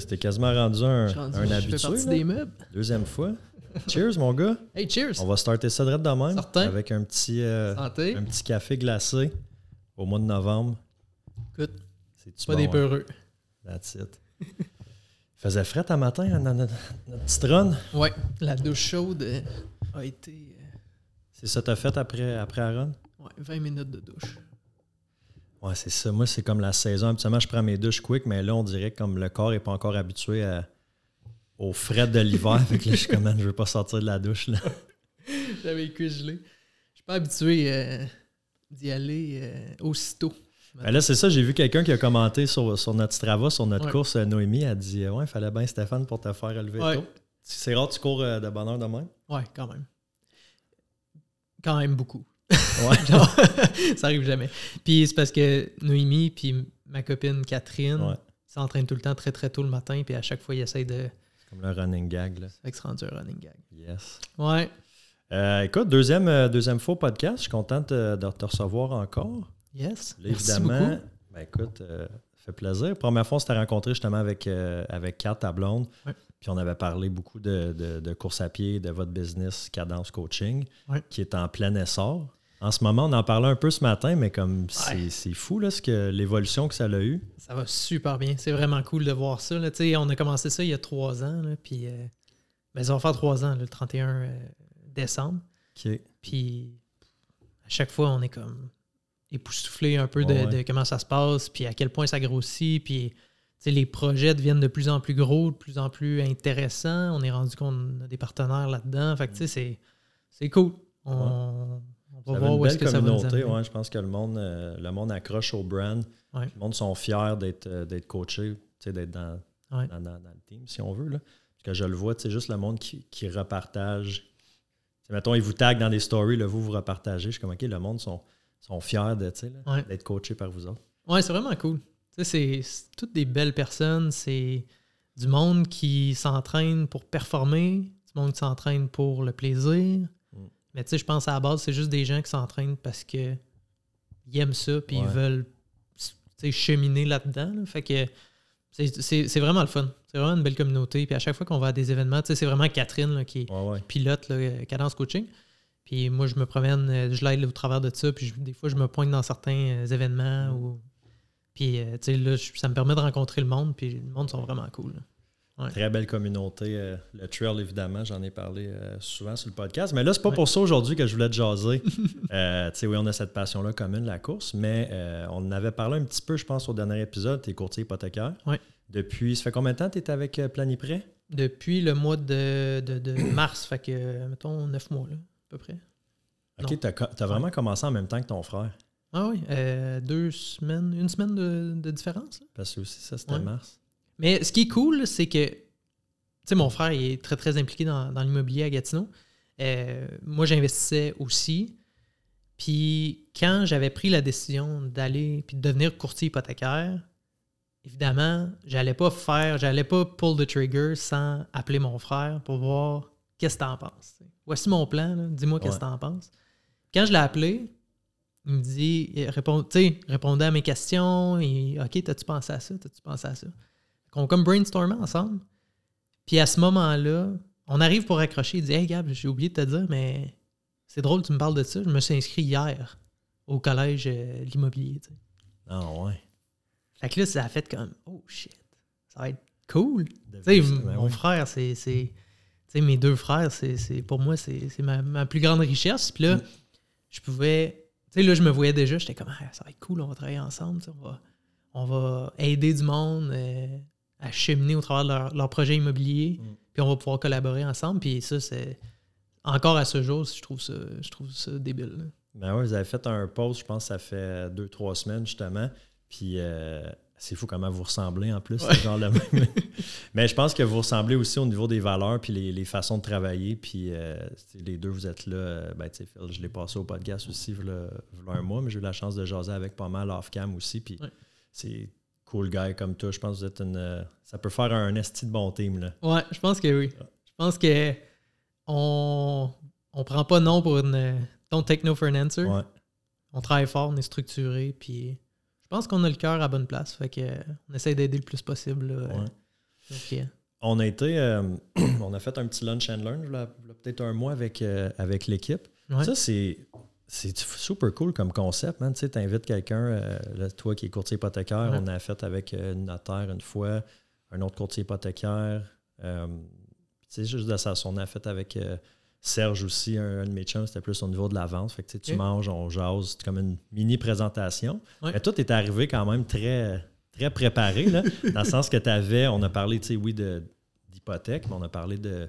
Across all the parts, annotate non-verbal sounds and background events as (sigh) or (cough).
C'était quasiment rendu un, rendu- un je fais habitué. des meubles. Deuxième fois. Cheers, mon gars. Hey, cheers! On va starter ça direct de même Certain. avec un petit, euh, un petit café glacé au mois de novembre. Écoute, C'est pas des peureux. That's it. Il (laughs) faisait frais à matin hein, dans notre, notre petite run? Ouais, la douche chaude euh, a été euh, C'est ça que t'as fait après, après la run? ouais, 20 minutes de douche. Ouais, c'est ça. Moi, c'est comme la saison. Habituellement, je prends mes douches quick, mais là, on dirait que comme le corps n'est pas encore habitué à- au frais de l'hiver. (laughs) fait que là, je suis comme, je veux pas sortir de la douche. Là. (laughs) J'avais les cuisses gelées. Je suis pas habitué euh, d'y aller euh, aussitôt. Ben là, c'est ça. J'ai vu quelqu'un qui a commenté sur, sur notre Strava, sur notre Ouais. course. euh, Noémie a dit, ouais, il fallait bien Stéphane pour te faire Ouais. tôt. C'est rare tu cours de bonne heure de même? Ouais, quand même. Quand même beaucoup. Ouais. (laughs) Genre, (laughs) ça arrive jamais. Puis c'est parce que Noémie puis ma copine Catherine Ouais. s'entraînent tout le temps très très tôt le matin, puis à chaque fois ils essayent de. C'est comme le running gag. Là. C'est rendu un running gag. Yes. Ouais. Euh, écoute, deuxième, euh, deuxième au podcast. Je suis content de, de te recevoir encore. Yes. Là, Merci évidemment, beaucoup. ben écoute, euh, ça fait plaisir. Première fois, on s'était rencontré justement avec, avec Kat, ta blonde. Ouais. Puis on avait parlé beaucoup de, de- de course à pied, de votre business Cadence Coaching, Ouais. qui est en plein essor. En ce moment, on en parlait un peu ce matin, mais comme c'est Ouais. c'est fou là, ce que l'évolution que ça a eu. Ça va super bien. C'est vraiment cool de voir ça. Là. On a commencé ça il y a trois ans. Là, puis, euh, ben, ça va faire trois ans, là, le 31 euh, décembre. OK. Puis à chaque fois, on est comme époustouflé un peu de, Ouais, ouais. de comment ça se passe, puis à quel point ça grossit. Puis les projets deviennent de plus en plus gros, de plus en plus intéressants. On est rendu qu'on a des partenaires là-dedans. Fait que sais, c'est, cool. On, on Ça va avait voir une où est-ce que ça va nous ouais, je pense que le monde, euh, le monde accroche au brand. Ouais. Le monde sont fiers d'être euh, d'être coachés, d'être dans, Ouais. dans, dans- dans le team, si on veut. Là. Parce que je le vois, c'est juste le monde qui, qui repartage. Mettons, ils vous taguent dans des stories, là, vous, vous repartagez. Je suis comme, OK, le monde sont, sont fiers d'être coachés par vous autres. Ouais, c'est vraiment cool. C'est toutes des belles personnes. C'est du monde qui s'entraîne pour performer, du monde qui s'entraîne pour le plaisir. Mais tu sais, je pense à la base, c'est juste des gens qui s'entraînent parce que ils aiment ça puis ils veulent tu sais, cheminer là-dedans. là. Fait que c'est, vraiment le fun. C'est vraiment une belle communauté. Puis à chaque fois qu'on va à des événements, tu sais, c'est vraiment Catherine là, qui, Ouais, ouais. pilote là, euh, Cadence Coaching. Puis moi, je me promène, euh, je l'aide au travers de ça. Puis je- des fois, je me pointe dans certains euh, événements. Ou... Puis, tu sais, là, je- ça me permet de rencontrer le monde. Puis le monde sont vraiment cool. Très belle communauté. euh, le trail, évidemment, j'en ai parlé euh, souvent sur le podcast. Mais là, c'est pas pour ça aujourd'hui que je voulais te jaser. (laughs) Euh, tu sais, oui, on a cette passion-là commune, la course, mais on en avait parlé un petit peu, je pense, au dernier épisode. Tu es courtier hypothécaire. Depuis, ça fait combien de temps que tu es avec Planiprêt? Depuis le mois de, de- de (clears throat) mars, fait que, mettons, neuf mois, là, à peu près. OK, tu as, vraiment commencé en même temps que ton frère. Ah oui, deux semaines, une semaine de, de différence. là. Parce que aussi, ça, c'était mars. Mais ce qui est cool, c'est que, tu sais, mon frère il est très, très impliqué dans, dans l'immobilier à Gatineau. Euh, moi, j'investissais aussi. Puis quand j'avais pris la décision d'aller puis de devenir courtier hypothécaire, évidemment, j'allais pas faire, j'allais pas pull the trigger sans appeler mon frère pour voir qu'est-ce que t'en penses. Voici mon plan, dis-moi qu'est-ce que Ouais. t'en penses. Quand je l'ai appelé, il me dit, il répond, tu sais, répondait à mes questions, et OK, t'as-tu pensé à ça, t'as-tu pensé à ça? Qu'on comme brainstormé ensemble. Puis à ce moment-là, on arrive pour accrocher. Il dit Hey Gab, j'ai oublié de te dire, mais c'est drôle, tu me parles de ça. Je me suis inscrit hier au collège euh, l'immobilier. tu sais. Ah ouais. Fait que là, ça a fait comme Oh shit. Ça va être cool. de. Ben mon oui. frère, c'est. c'est- tu sais, mes deux frères, c'est pour moi, c'est ma, ma plus grande richesse. Puis là, Mm. je pouvais. Tu sais, là, je me voyais déjà, j'étais comme, Ah, ça va être cool, on va travailler ensemble. On va, on va aider du monde euh, à cheminer au travers de leur, leur projet immobilier. Mm. Puis on va pouvoir collaborer ensemble. Puis ça, c'est. Encore à ce jour, je trouve ça, je trouve ça débile. là. Ben ouais, vous avez fait un post, je pense ça fait deux, trois semaines justement. Puis euh, c'est fou comment vous ressemblez en plus, c'est genre le même. (laughs) Mais je pense que vous ressemblez aussi au niveau des valeurs puis les, les façons de travailler. Puis euh, les deux, vous êtes là. euh, Ben, tu sais, Phil, je l'ai passé au podcast aussi il y a il y a un mois, mais j'ai eu la chance de jaser avec pas mal off-cam aussi. Puis Ouais. c'est cool guy comme toi. Je pense que vous êtes une. euh, ça peut faire un esti de bon team. Là. Ouais, je pense que oui. Je pense que on, on prend pas non pour une. Don't take no for an answer. Ouais. On travaille fort, on est structuré, puis je pense qu'on a le cœur à bonne place. Fait que euh, on essaie d'aider le plus possible. là. Ouais. Euh, On a été, euh, (clears throat) on a fait un petit lunch and learn, peut-être un mois avec, euh, avec l'équipe. ouais. Ça, c'est, c'est super cool comme concept, man. Tu sais, invites quelqu'un, euh, toi qui es courtier hypothécaire, Ouais. on a fait avec euh, une notaire une fois, un autre courtier hypothécaire. euh, tu sais, juste de ça, on a fait avec euh, Serge aussi, un, un de mes chums, c'était plus au niveau de la vente. Fait que tu tu manges, on jase, c'est comme une mini présentation. Ouais. Mais tout est arrivé quand même très, très préparé, là, (laughs) dans le sens que tu avais, on a parlé, tu sais, oui, d'hypothèque, mais on a parlé de,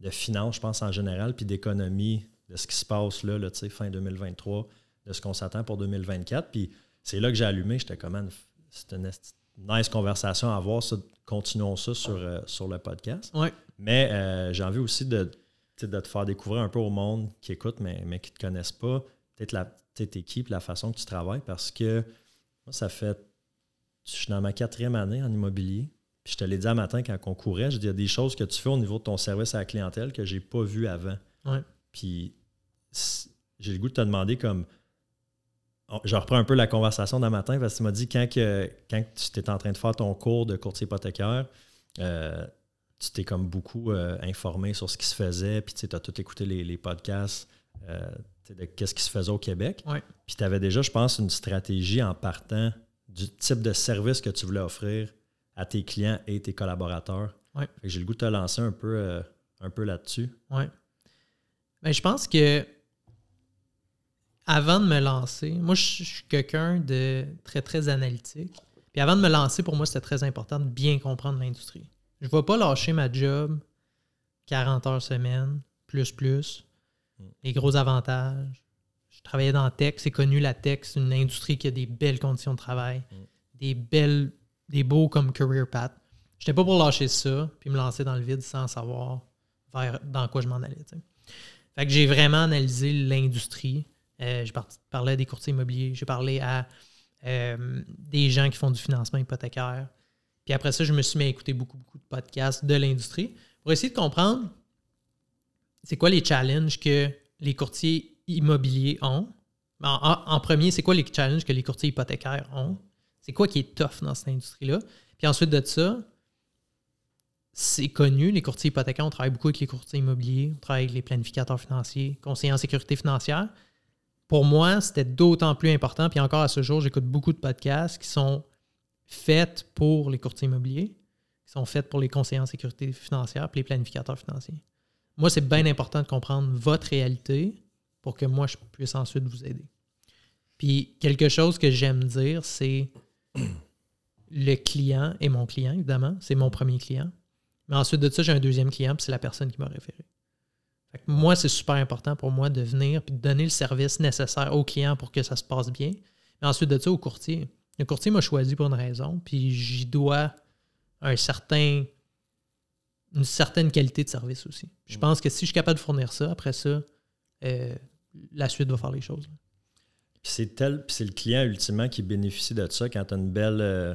de finances, je pense, en général, puis d'économie, de ce qui se passe là, là tu sais, fin 2023, de ce qu'on s'attend pour 2024. Puis c'est là que j'ai allumé, j'étais comme, c'est une nice conversation à avoir, ça, continuons ça sur, euh, sur le podcast. Ouais. Mais euh, j'ai envie aussi de, de te faire découvrir un peu au monde qui écoute, mais, mais qui ne te connaissent pas, peut-être la, puis la façon que tu travailles, parce que moi, ça fait. Je suis dans ma quatrième année en immobilier. Puis je te l'ai dit un matin quand on courait, je dis il y a des choses que tu fais au niveau de ton service à la clientèle que j'ai pas vu avant. Ouais. Puis j'ai le goût de te demander comme. Je reprends un peu la conversation d'un matin parce que tu m'as dit quand, que, quand tu étais en train de faire ton cours de courtier hypothécaire, euh, tu t'es comme beaucoup euh, informé sur ce qui se faisait, puis tu as tout écouté les, les podcasts euh, de qu'est-ce qui se faisait au Québec. Ouais. Puis tu avais déjà, je pense, une stratégie en partant du type de service que tu voulais offrir à tes clients et tes collaborateurs. Ouais. J'ai le goût de te lancer un peu, un peu là-dessus. Ouais. Ben, je pense que avant de me lancer, moi je suis quelqu'un de très très analytique. Puis avant de me lancer, pour moi, c'était très important de bien comprendre l'industrie. Je ne vais pas lâcher ma job 40 heures semaine, plus plus, les gros avantages. Je travaillais dans la tech, c'est connu la tech, c'est une industrie qui a des belles conditions de travail, des belles, des beaux comme career path. J'étais pas pour lâcher ça, puis me lancer dans le vide sans savoir vers dans quoi je m'en allais. Fait que j'ai vraiment analysé l'industrie. Euh, j'ai par- parlé à des courtiers immobiliers, j'ai parlé à euh, des gens qui font du financement hypothécaire. Puis après ça, je me suis mis à écouter beaucoup, beaucoup de podcasts de l'industrie pour essayer de comprendre c'est quoi les challenges que les courtiers immobiliers ont. En- en premier, c'est quoi les challenges que les courtiers hypothécaires ont? C'est quoi qui est tough dans cette industrie-là? Puis ensuite de ça, c'est connu, les courtiers hypothécaires, on travaille beaucoup avec les courtiers immobiliers, on travaille avec les planificateurs financiers, conseillers en sécurité financière. Pour moi, c'était d'autant plus important. Puis encore à ce jour, j'écoute beaucoup de podcasts qui sont faits pour les courtiers immobiliers, qui sont faits pour les conseillers en sécurité financière, puis les planificateurs financiers. Moi, c'est bien important de comprendre votre réalité pour que moi, je puisse ensuite vous aider. Puis quelque chose que j'aime dire, c'est le client est mon client, évidemment. C'est mon premier client. Mais ensuite de ça, j'ai un deuxième client, puis c'est la personne qui m'a référé. Fait que moi, c'est super important pour moi de venir puis de donner le service nécessaire au client pour que ça se passe bien. Mais ensuite de ça, au courtier. Le courtier m'a choisi pour une raison, puis j'y dois un certain, une certaine qualité de service aussi. Je pense que si je suis capable de fournir ça, après ça, euh, la suite va faire les choses. C'est tel, c'est le client ultimement qui bénéficie de ça quand tu as une belle euh,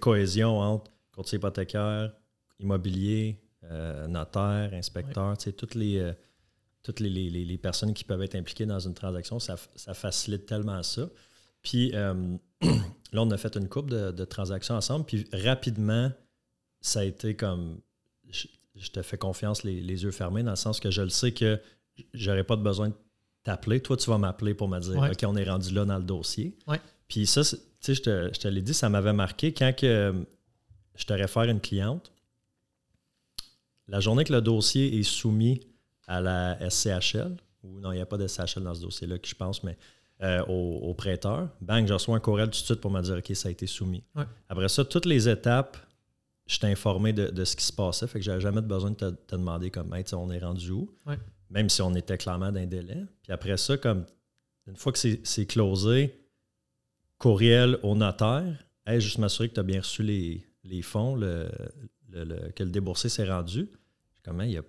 cohésion entre courtier hypothécaire, immobilier, euh, notaire, inspecteur, toutes les euh, toutes les, les- les- personnes qui peuvent être impliquées dans une transaction, ça, ça facilite tellement ça. Puis euh, (clears throat) là, on a fait une coupe de, de transactions ensemble, puis rapidement, ça a été comme je, je te fais confiance les, les yeux fermés, dans le sens que je le sais que j'aurais pas de besoin de t'appeler. Toi, tu vas m'appeler pour me dire Ouais. OK, on est rendu là dans le dossier. Ouais. Puis ça, tu sais, je te, je te l'ai dit, ça m'avait marqué quand que, je te réfère une cliente. La journée que le dossier est soumis à la SCHL, ou non, il n'y a pas de SCHL dans ce dossier-là, je pense, mais euh, au, prêteur, bang, je reçois un courriel tout de suite pour me dire OK, ça a été soumis. Après ça, toutes les étapes, je t'ai informé de, ce qui se passait, fait que j'avais jamais besoin de te, demander comme on est rendu où, même si on était clairement d'un délai. Puis après ça, comme une fois que c'est closé, courriel au notaire, hey, juste m'assurer que tu as bien reçu les, fonds, le, que le déboursé s'est rendu. Comment il y a.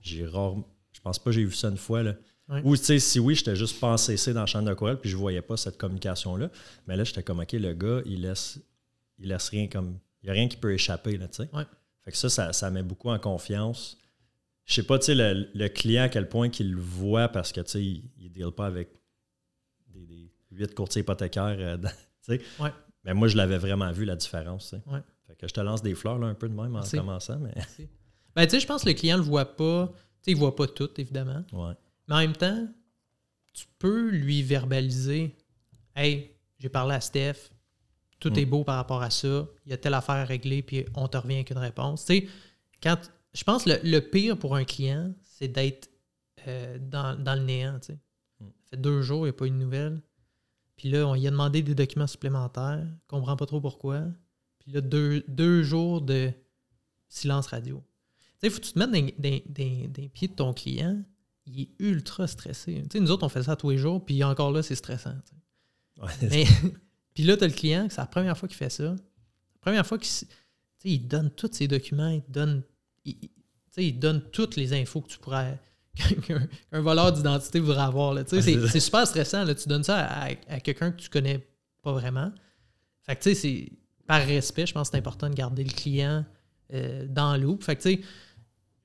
J'ai rarement. Je pense pas que j'ai vu ça une fois. Là. Ou, tu sais, si oui, j'étais juste pas en CC dans le champ de courriel, puis je voyais pas cette communication-là. Mais là, j'étais comme, OK, le gars, il laisse, il laisse rien comme. Il n'y a rien qui peut échapper, là, tu sais. Fait que ça, ça, met beaucoup en confiance. Je sais pas, tu sais, le, client à quel point qu'il le voit parce que, tu sais, il ne deal pas avec des, huit courtiers hypothécaires, euh. (laughs) Mais moi, je l'avais vraiment vu, la différence, Fait que je te lance des fleurs, là, un peu de même en commençant, mais... Ben, tu sais, je pense que le client ne le voit pas. Tu sais, il voit pas tout, évidemment. Ouais. Mais en même temps, tu peux lui verbaliser Hey, j'ai parlé à Steph, tout est mm. beau par rapport à ça, il y a telle affaire à régler, puis on te revient avec une réponse. Tu sais, quand, je pense que le, pire pour un client, c'est d'être euh, dans, le néant. Tu sais. Mm. Ça fait deux jours, il n'y a pas eu de nouvelles. Puis là, on lui a demandé des documents supplémentaires, ne comprend pas trop pourquoi. Puis là, deux, deux jours de silence radio. Tu sais, il faut que tu te mettes dans, les pieds de ton client il est ultra stressé. Tu sais, nous autres, on fait ça tous les jours, puis encore là, c'est stressant. Mais, (laughs) puis là, tu as le client, c'est la première fois qu'il fait ça. La première fois qu'il il donne tous ses documents, il donne, il, donne toutes les infos que tu pourrais. (laughs) qu'un voleur d'identité voudrait avoir. C'est super stressant. Là. Tu donnes ça à, quelqu'un que tu connais pas vraiment. Fait que, tu sais, c'est par respect, je pense que c'est important de garder le client euh, dans l'eau. Fait que, tu sais,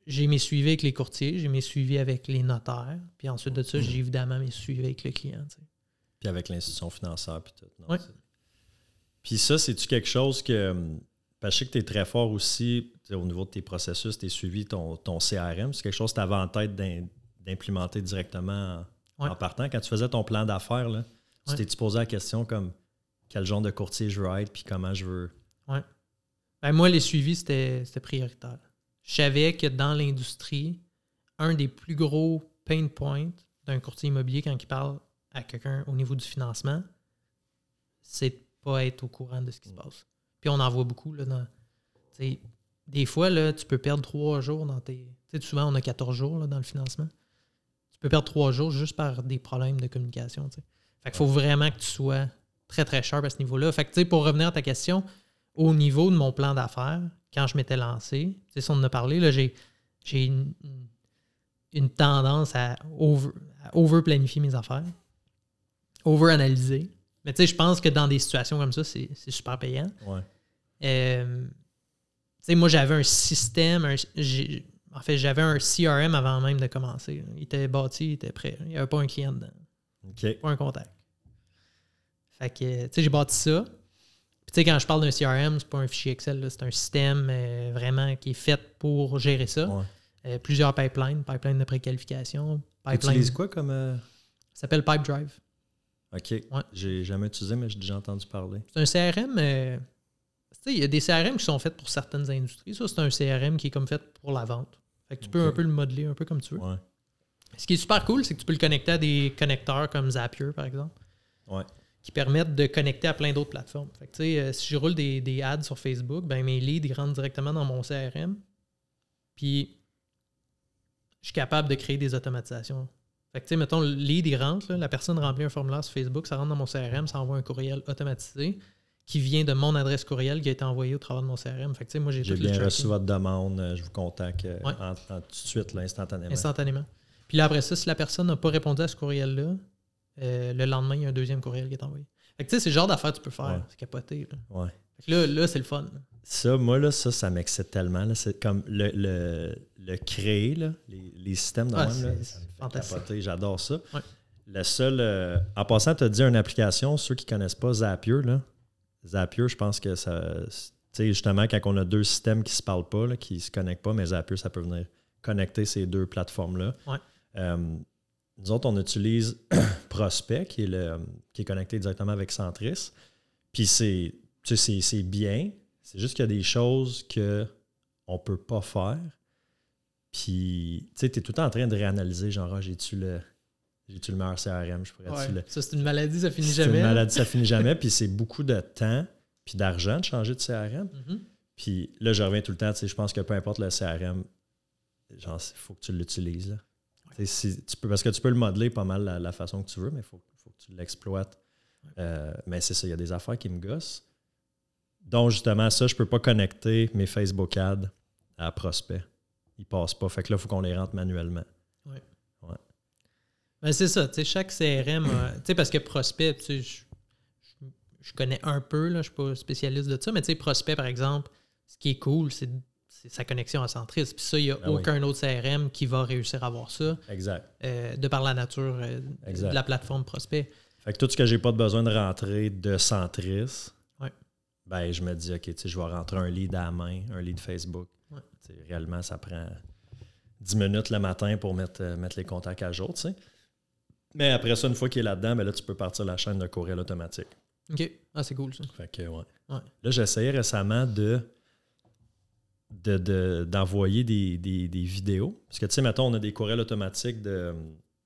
j'ai mes suivis avec les courtiers, j'ai mes suivis avec les notaires, puis ensuite de ça, j'ai évidemment mes suivis avec le client. Puis avec l'institution financière, puis tout. Non, Puis ça, c'est-tu quelque chose que. Hum, parce que je sais que tu es très fort aussi au niveau de tes processus, tes suivis, ton, ton CRM. C'est quelque chose que tu avais en tête d'implémenter directement en, partant? Quand tu faisais ton plan d'affaires, tu t'es posé la question comme quel genre de courtier je veux être, puis comment je veux. Oui. Ben, moi, les suivis, c'était prioritaire je savais que dans l'industrie, un des plus gros pain points d'un courtier immobilier quand il parle à quelqu'un au niveau du financement, c'est de pas être au courant de ce qui se passe. Puis on en voit beaucoup. Là, dans, des fois, là, tu peux perdre trois jours dans tes. Souvent, on a 14 jours dans le financement. Tu peux perdre trois jours juste par des problèmes de communication. Fait qu'il faut vraiment que tu sois très, très sharp à ce niveau-là. Fait que, pour revenir à ta question, au niveau de mon plan d'affaires, quand je m'étais lancé, c'est ça, on en a parlé, là, j'ai, j'ai une, tendance à over, mes affaires, over-analyser. Mais tu sais, je pense que dans des situations comme ça, c'est, super payant. Ouais. Euh, tu sais, moi, j'avais un système, en fait, j'avais un CRM avant même de commencer. Il était bâti, il était prêt. Il n'y avait pas un client dedans. Pas un contact. Fait que, tu sais, j'ai bâti ça tu sais, quand je parle d'un CRM, c'est pas un fichier Excel, c'est un système euh, vraiment qui est fait pour gérer ça. Euh, plusieurs pipelines, pipeline de préqualification. Tu utilises quoi comme. Euh? Ça s'appelle PipeDrive. OK. Ouais. J'ai jamais utilisé, mais j'ai déjà entendu parler. C'est un CRM. il y a des CRM qui sont faits pour certaines industries. Ça, c'est un CRM qui est comme fait pour la vente. Fait que tu peux un peu le modeler un peu comme tu veux. Ce qui est super cool, c'est que tu peux le connecter à des connecteurs comme Zapier, par exemple. Ouais qui permettent de connecter à plein d'autres plateformes. Fait euh, si je roule des, ads sur Facebook, ben, mes leads ils rentrent directement dans mon CRM. Puis, je suis capable de créer des automatisations. Fait que, mettons, le lead, il rentre, la personne remplit un formulaire sur Facebook, ça rentre dans mon CRM, ça envoie un courriel automatisé qui vient de mon adresse courriel qui a été envoyé au travers de mon CRM. Fait que, moi, j'ai J'ai bien reçu votre demande, euh, je vous contacte euh, tout de suite, instantanément. Instantanément. Puis là, après ça, si la personne n'a pas répondu à ce courriel-là, euh, le lendemain, il y a un deuxième courriel qui est envoyé. Fait que tu sais, c'est le genre d'affaires que tu peux faire. C'est capoté. Là. Ouais. Fait que là, là c'est le fun. Ça, moi, là, ça, ça m'excite tellement. C'est comme le, le, le créer, là, les, les, systèmes ah, même. Fantastique. J'adore ça. Ouais. Le seul. Euh, en passant, tu as dit une application, ceux qui ne connaissent pas Zapier, là, Zapier, je pense que ça. Tu sais, justement, quand on a deux systèmes qui ne se parlent pas, qui ne se connectent pas, mais Zapier, ça peut venir connecter ces deux plateformes-là. Ouais. Euh, nous autres, on utilise (clears throat) Prospect, qui est, le, qui est connecté directement avec Centris. Puis c'est, c'est bien. C'est juste qu'il y a des choses que on peut pas faire. Puis, tu sais, tu es tout le temps en train de réanalyser, genre, ah, j'ai-tu le, j'ai-tu le meilleur CRM? Je pourrais Ouais. le... Ça, c'est une maladie, ça finit C'est jamais. une maladie, ça finit jamais. (laughs) Puis c'est beaucoup de temps puis d'argent de changer de CRM. Mhm. Puis là, je reviens tout le temps, tu sais, je pense que peu importe le CRM, genre, il faut que tu l'utilises. Tu sais, si- tu peux, parce que tu peux le modeler pas mal la, la façon que tu veux, mais il faut, faut que tu l'exploites. Euh, mais c'est ça, il y a des affaires qui me gossent. Donc, justement, ça, je peux pas connecter mes Facebook ads à prospect. Ils passent pas. Fait que là, il faut qu'on les rentre manuellement. Ben, c'est ça, tu sais, chaque CRM, sais, parce que Prospect, je, je- connais un peu, là, je suis pas spécialiste de ça, mais tu sais, Prospect, par exemple, ce qui est cool, c'est sa connexion à Centris. Puis ça, il n'y a Ah oui. aucun autre CRM qui va réussir à avoir ça, Exact. euh, de par la nature euh, de la plateforme Prospect. Fait que tout ce que j'ai pas de besoin de rentrer de Centris, Ouais. ben je me dis, OK, je vais rentrer un lead à la main, un lead Facebook. Ouais. Réellement, ça prend 10 minutes le matin pour mettre, euh, mettre les contacts à jour, tu sais. Mais après ça, une fois qu'il est là-dedans, ben là, tu peux partir la chaîne de courriel automatique. OK. Ah, c'est cool, ça. Fait que, ouais. Ouais. Là, j'ai essayé récemment de de- de- d'envoyer des, des- des vidéos. Parce que, tu sais, mettons, on a des courriels automatiques de,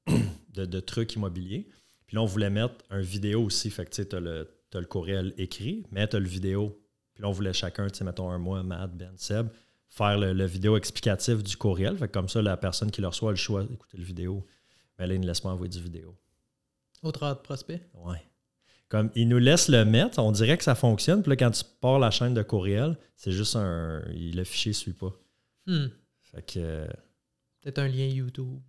(clears throat) de, de trucs immobiliers. Puis là, on voulait mettre un vidéo aussi. Fait que, tu sais, le, t'as le courriel écrit, mais t'as le vidéo. Puis là, on voulait chacun, tu sais, mettons, un mois, Matt, Ben, Seb, faire le, le vidéo explicatif du courriel. Fait que comme ça, la personne qui le reçoit a le choix d'écouter le vidéo. Mais là, il ne laisse pas envoyer du vidéo. Autre de Prospect? Ouais. Comme il nous laisse le mettre, on dirait que ça fonctionne. Puis là, quand tu pars la chaîne de courriel, c'est juste un. il- Le fichier ne suit pas. Hmm. Fait que. Peut-être un lien YouTube.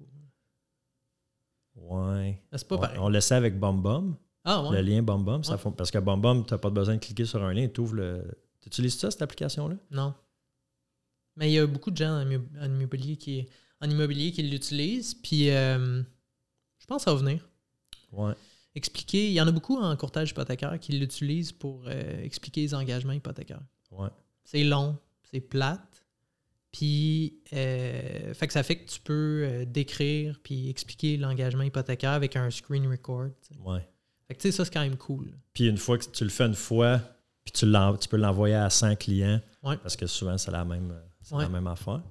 Ouais. Ah, c'est pas On, pareil. on le sait avec BombBomb. Ah, ouais. Le lien BombBomb, ça Ouais. fon- parce que BombBomb, tu n'as pas besoin de cliquer sur un lien, tu ouvres le. Tu utilises ça, cette application-là? Non. Mais il y a beaucoup de gens en immobilier qui, en immobilier qui l'utilisent. Puis, euh, je pense que ça va venir. Ouais. Expliquer. Il y en a beaucoup en courtage hypothécaire qui l'utilisent pour euh, expliquer les engagements hypothécaires. Ouais. C'est long, c'est plate. Puis, euh, fait que ça fait que tu peux euh, décrire puis expliquer l'engagement hypothécaire avec un screen record. Ouais. Fait que tu sais, ça, c'est quand même cool. Puis une fois que tu le fais une fois, puis tu, tu peux l'envoyer à 100 clients, Ouais. parce que souvent, c'est la même, c'est Ouais. la même affaire.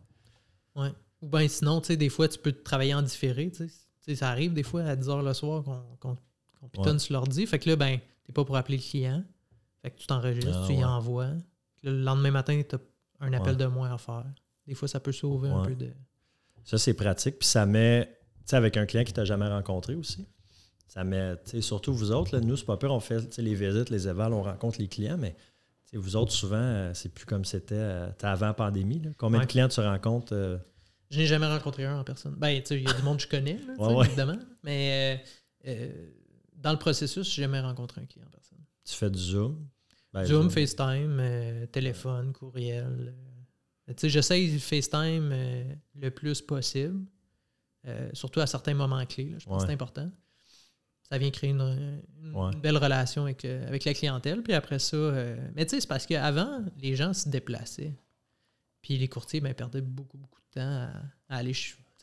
Ouais. Ou bien sinon, tu sais, des fois, tu peux travailler en différé. Tu sais. Ça arrive des fois à 10 h le soir qu'on qu'on qu'on pitonne Ouais. sur l'ordi. Fait que là, ben, t'es pas pour appeler le client. Fait que tu t'enregistres, Ah, tu y envoies. Le lendemain matin, tu as un appel de moins à faire. Des fois, ça peut sauver un peu de. Ça, c'est pratique. Puis ça met, tu sais, avec un client qui t'a jamais rencontré aussi. Ça met, tu sais, surtout vous autres, là, nous, c'est pas peur, on fait tu sais, les visites, les évals, on rencontre les clients, mais tu sais, vous autres, souvent, euh, c'est plus comme c'était euh, avant pandémie. là. Combien Ouais. de clients tu rencontres? euh, Je n'ai jamais rencontré un en personne. Ben, tu sais, il y a du monde que je connais, là, Ouais, ouais. évidemment. Mais euh, euh, dans le processus, je n'ai jamais rencontré un client en personne. tu fais du Zoom? Ben, Zoom, FaceTime, euh, téléphone, courriel. euh. Sais, j'essaye FaceTime euh, le plus possible, euh, surtout à certains moments clés. là. je pense que c'est important. Ça vient créer une, une Ouais. belle relation avec, avec la clientèle. Puis après ça, mais tu sais, c'est parce qu'avant, les gens se déplaçaient. Puis les courtiers ben, perdaient beaucoup, beaucoup de temps à, à aller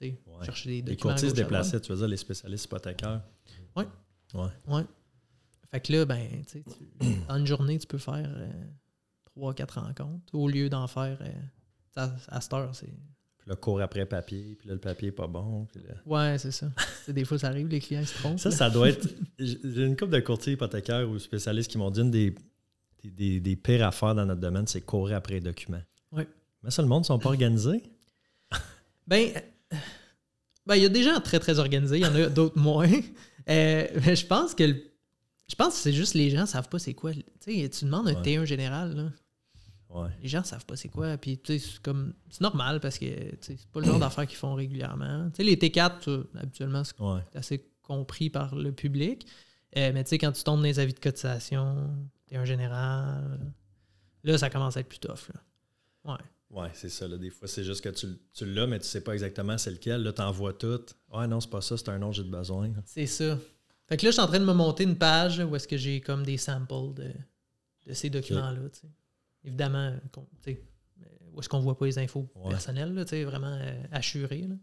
Ouais. chercher des Les documents. à courtiers se déplaçaient, tu veux dire, les spécialistes hypothécaires? Ouais. Ouais. Ouais. Fait que là, ben, tu dans une journée, tu peux faire euh, trois, quatre rencontres au lieu d'en faire euh, à, à cette heure. C'est... Puis là, cours après papier, puis là, le papier n'est pas bon. puis là- Ouais, c'est ça. C'est des fois, ça arrive, les clients ils se trompent. Ça, là. ça doit être. (laughs) J'ai une couple de courtiers hypothécaires ou spécialistes qui m'ont dit une des, des, des- des pires affaires dans notre domaine, c'est courir après les documents. Ouais. Mais ça, le monde ne sont pas organisés? Ben, euh, ben, il y a des gens très, très organisés. Il y en a d'autres moins. Euh, (laughs) mais je pense que le- je pense que c'est juste les gens ne savent pas c'est quoi. Tu sais, tu demandes un Ouais. T1 général, là. Ouais. les gens savent pas c'est quoi. Puis, tu sais, c'est comme. C'est normal parce que, c'est pas le genre (clears throat) d'affaires qu'ils font régulièrement. Tu sais, les T4, ça, habituellement, c'est Ouais. assez compris par le public. Euh, mais tu sais, quand tu tombes dans les avis de cotisation, t'es un général, là, ça commence à être plus tough. Là. Ouais. Ouais, c'est ça. Là. Des fois, c'est juste que tu, tu l'as, mais tu sais pas exactement c'est lequel. Là, tu envoies tout. Ouais, non, c'est pas ça, c'est un autre, j'ai de besoin. C'est ça. Fait que là, je suis en train de me monter une page où est-ce que j'ai comme des samples de, de ces documents-là. Évidemment, sais, euh, où est-ce qu'on voit pas les infos Ouais. personnelles, là, vraiment euh, assurées. là,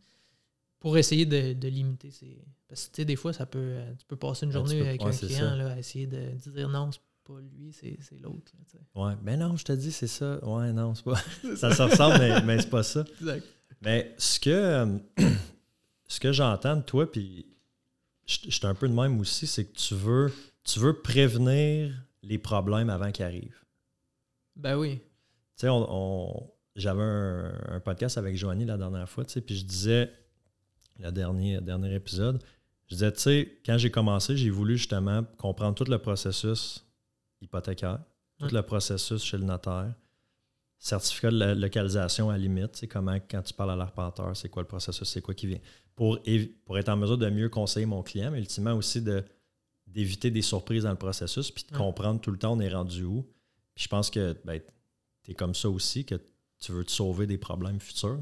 pour essayer de, de limiter ces. Parce que tu sais, des fois, ça peut. euh, tu peux passer une tu journée avec ouais, un client là, à essayer de, de dire non, c'est pas lui, c'est l'autre. Ouais. Mais non, je te dis, c'est ça. Ouais, non, c'est pas. (laughs) ça se ressemble, mais, mais c'est pas ça. Exact. Mais ce que, (clears throat) ce que j'entends de toi, puis je je suis un peu de même aussi, c'est que tu veux, tu veux prévenir les problèmes avant qu'ils arrivent. Ben oui. Tu sais, on, on- j'avais un, un podcast avec Joanie la dernière fois, tu sais, puis je disais, le dernier, dernier épisode, je disais, tu sais, quand j'ai commencé, j'ai voulu justement comprendre tout le processus hypothécaire, tout le processus chez le notaire, certificat de localisation à la limite, sais, comment, quand tu parles à l'arpenteur, c'est quoi le processus, c'est quoi qui vient, pour, pour être en mesure de mieux conseiller mon client, mais ultimement aussi de, d'éviter des surprises dans le processus, puis de comprendre tout le temps on est rendu où. Puis je pense que ben, tu es comme ça aussi, que tu veux te sauver des problèmes futurs.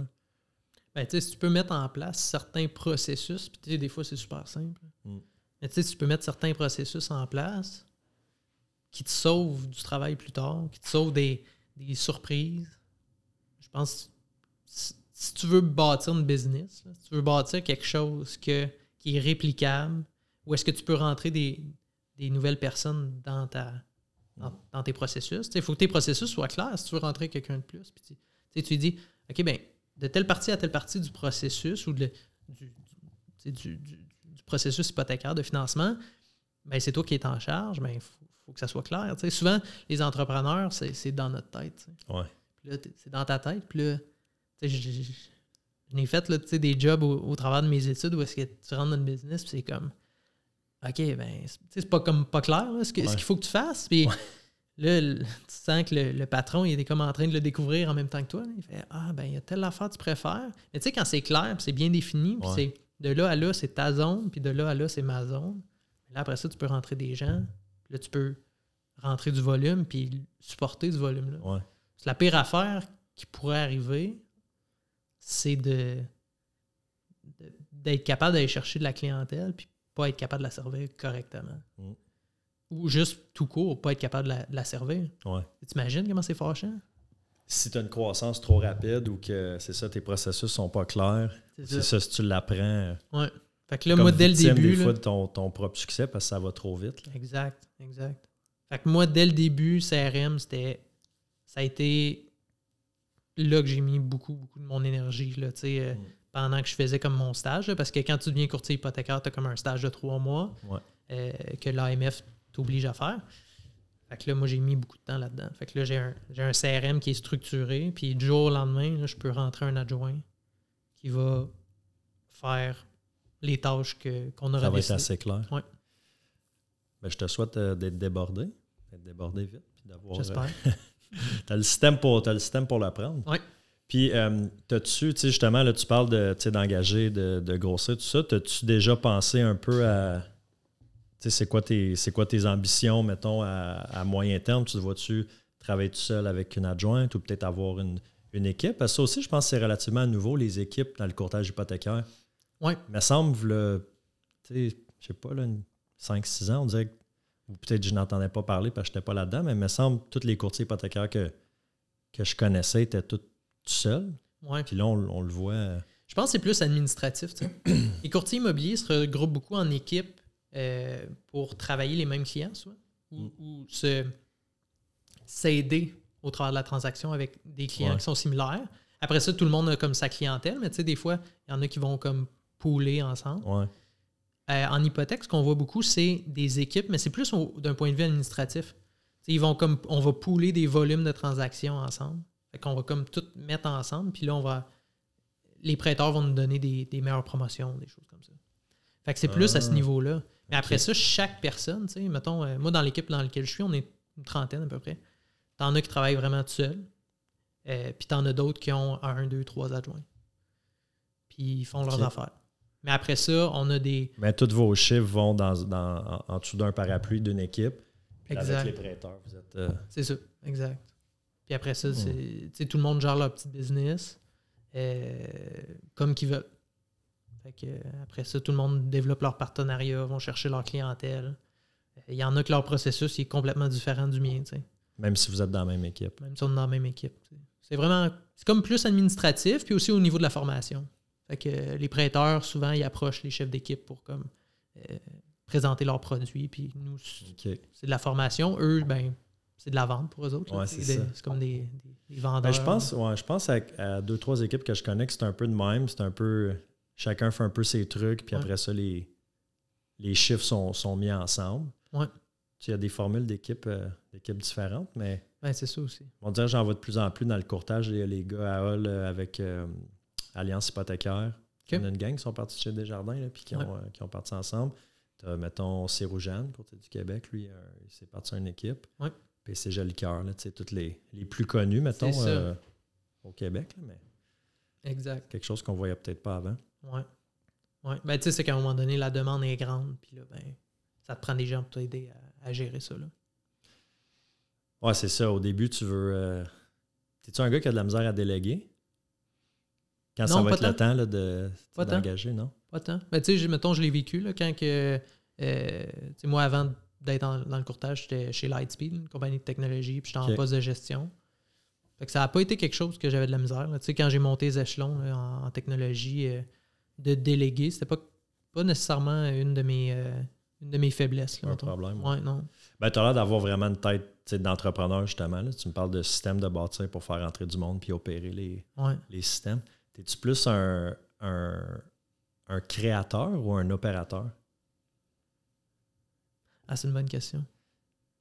Ben, tu sais, si tu peux mettre en place certains processus, puis tu sais, des fois, c'est super simple. Mm. Mais tu sais, si tu peux mettre certains processus en place qui te sauvent du travail plus tard, qui te sauvent des, des surprises, je pense si, si tu veux bâtir une business, si tu veux bâtir quelque chose que, qui est réplicable, où est-ce que tu peux rentrer des, des nouvelles personnes dans, ta, dans, tes processus, il faut que tes processus soient clairs si tu veux rentrer quelqu'un de plus. Puis tu, lui dis, OK, ben de telle partie à telle partie du processus ou du, processus hypothécaire de financement, ben c'est toi qui es en charge, mais il faut, faut que ça soit clair. Souvent, les entrepreneurs, c'est dans notre tête. Ouais. Puis là, c'est dans ta tête. Puis là, je- n'ai fait là, des jobs au, au travers de mes études où est-ce que tu rentres dans le business, puis c'est comme, OK, ben, c'est pas comme pas clair là, ce Ouais. qu'il faut que tu fasses. Puis (laughs) là, le- tu sens que le, le patron, il est comme en train de le découvrir en même temps que toi. là. Il fait Ah, ben, il y a telle affaire que tu préfères. Mais tu sais, quand c'est clair, puis c'est bien défini, puis c'est de là à là, c'est ta zone, puis de là à là, c'est ma zone. Là, après ça, tu peux rentrer des gens. Là, tu peux rentrer du volume, puis supporter du volume-là. Ouais. C'est la pire affaire qui pourrait arriver, c'est de d'être capable d'aller chercher de la clientèle puis pas être capable de la servir correctement. Mm. Ou juste tout court, pas être capable de la, de la servir. Ouais. T'imagines comment c'est fâchant? Si tu as une croissance trop rapide ou que c'est ça, tes processus sont pas clairs, C'est c'est ça. ça, si tu l'apprends. Ouais. Fait que là, comme moi, dès le début. des là- fois de ton, ton propre succès parce que ça va trop vite. là. Exact, exact. Fait que moi, dès le début, CRM, c'était. Ça a été là que j'ai mis beaucoup, beaucoup de mon énergie, là, tu sais, euh, Mm. pendant que je faisais comme mon stage. là, parce que quand tu deviens courtier hypothécaire, tu as comme un stage de trois mois Ouais. euh, que l'AMF t'oblige à faire. Fait que là, moi, j'ai mis beaucoup de temps là-dedans. Fait que là, j'ai un, un CRM qui est structuré, puis du jour au lendemain, là, je peux rentrer un adjoint qui va faire les tâches qu'on aura Ça va être décidé. assez clair. Ouais. Ben, je te souhaite euh, d'être débordé, d'être débordé vite. puis d'avoir, euh, J'espère. (laughs) T'as le système pour, t'as le système pour l'apprendre. Ouais. Puis, euh, t'as-tu, tu sais, justement, là, tu parles de, tu d'engager, de, de grossir, tout ça. T'as-tu déjà pensé un peu à, tu sais, c'est quoi tes, quoi tes ambitions, mettons, à, à moyen terme? Tu te vois-tu travailler tout seul avec une adjointe ou peut-être avoir une, une équipe? Parce que ça aussi, je pense que c'est relativement nouveau, les équipes dans le courtage hypothécaire. Il me semble, là, tu sais, je sais pas, là, 5-6 ans, on dirait que, peut-être que je n'entendais pas parler parce que je n'étais pas là-dedans, mais il me semble que tous les courtiers hypothécaires que, que je connaissais étaient tous tout seuls. Ouais. Puis là, on, on le voit. Je pense que c'est plus administratif. (clears throat) les courtiers immobiliers se regroupent beaucoup en équipe euh, pour travailler les mêmes clients, soit, ou, Mm. ou se s'aider au travers de la transaction avec des clients Ouais. qui sont similaires. Après ça, tout le monde a comme sa clientèle, mais tu sais, des fois, il y en a qui vont comme pooler ensemble. ouais. Euh, en hypothèque, ce qu'on voit beaucoup, c'est des équipes, mais c'est plus d'un point de vue administratif. Ils vont comme, on va pooler des volumes de transactions ensemble. Fait qu'on va comme tout mettre ensemble, puis là, on va. Les prêteurs vont nous donner des, des meilleures promotions, des choses comme ça. Fait que c'est plus à ce Ah. niveau-là. Mais après ça, chaque personne, tu sais, mettons, euh, moi, dans l'équipe dans laquelle je suis, on est une trentaine à peu près. T'en as qui travaillent vraiment tout seuls. Euh, puis t'en as d'autres qui ont un, deux, trois adjoints. Puis ils font leurs affaires. Mais après ça, on a des. Mais tous vos chiffres vont dans, dans- en, en dessous d'un parapluie d'une équipe. Exact. Avec les prêteurs, vous êtes. euh, C'est ça, exact. Puis après ça, Hmm. c'est, tout le monde gère leur petit business euh, comme qu'ils veulent. Fait que, euh, après ça, tout le monde développe leur partenariat, vont chercher leur clientèle. Il y en a que leur processus est complètement différent du mien, même si vous êtes dans la même équipe. même si on est dans la même équipe. C'est vraiment, c'est comme plus administratif, puis aussi au niveau de la formation. Fait que les prêteurs, souvent, ils approchent les chefs d'équipe pour comme euh, présenter leurs produits. Puis nous, c'est de la formation. Eux, ben, c'est de la vente pour eux autres. Ouais, C'est comme des, des- des vendeurs. Ben, je pense, ouais, je pense à, à deux, trois équipes que je connais que c'est un peu de même. C'est un peu. Chacun fait un peu ses trucs, puis Ouais. après ça, les, les chiffres sont, sont mis ensemble. Ouais. Il y a des formules d'équipes euh, d'équipes différentes, mais Ben, c'est ça aussi. on dirait que j'en vois de plus en plus dans le courtage. Il y a les gars à Hall euh, avec euh, Alliance Hypothécaire. Ok. On a une gang qui sont partis chez Desjardins, là, puis qui, Ouais. ont, euh, qui ont parti ensemble. Tu as, mettons, Céroujane, côté du Québec, lui, euh, il s'est parti à une équipe. Ouais. PC Jolicoeur, là, tu sais, toutes les, les plus connus, mettons, euh, au Québec, là, mais Exact. quelque chose qu'on voyait peut-être pas avant. Ouais. Ouais. Ben, tu sais, c'est qu'à un moment donné, la demande est grande. Puis là, ben, ça te prend des gens pour t'aider à, à gérer ça. Là. Ouais, c'est ça. Au début, tu veux. T'es-tu un gars qui a de la misère à déléguer? Quand ça Non, va être le temps là, de d'engager, non? Pas tant. Ben, tu sais, mettons, je l'ai vécu là, quand que. euh, moi, avant d'être dans, dans le courtage, j'étais chez Lightspeed, une compagnie de technologie, puis j'étais en poste de gestion. Fait que ça n'a pas été quelque chose que j'avais de la misère. Tu sais, quand j'ai monté les échelons là, en, en technologie, euh, de déléguer, c'était pas, pas nécessairement une de mes, euh, une de mes faiblesses. Là, Un problème. ouais. Non. Ben, tu as l'air d'avoir vraiment une tête d'entrepreneur, justement. là. Tu me parles de système de bâtir pour faire entrer du monde puis opérer les, Ouais. les systèmes. Es-tu plus un, un, un créateur ou un opérateur? Ah, c'est une bonne question.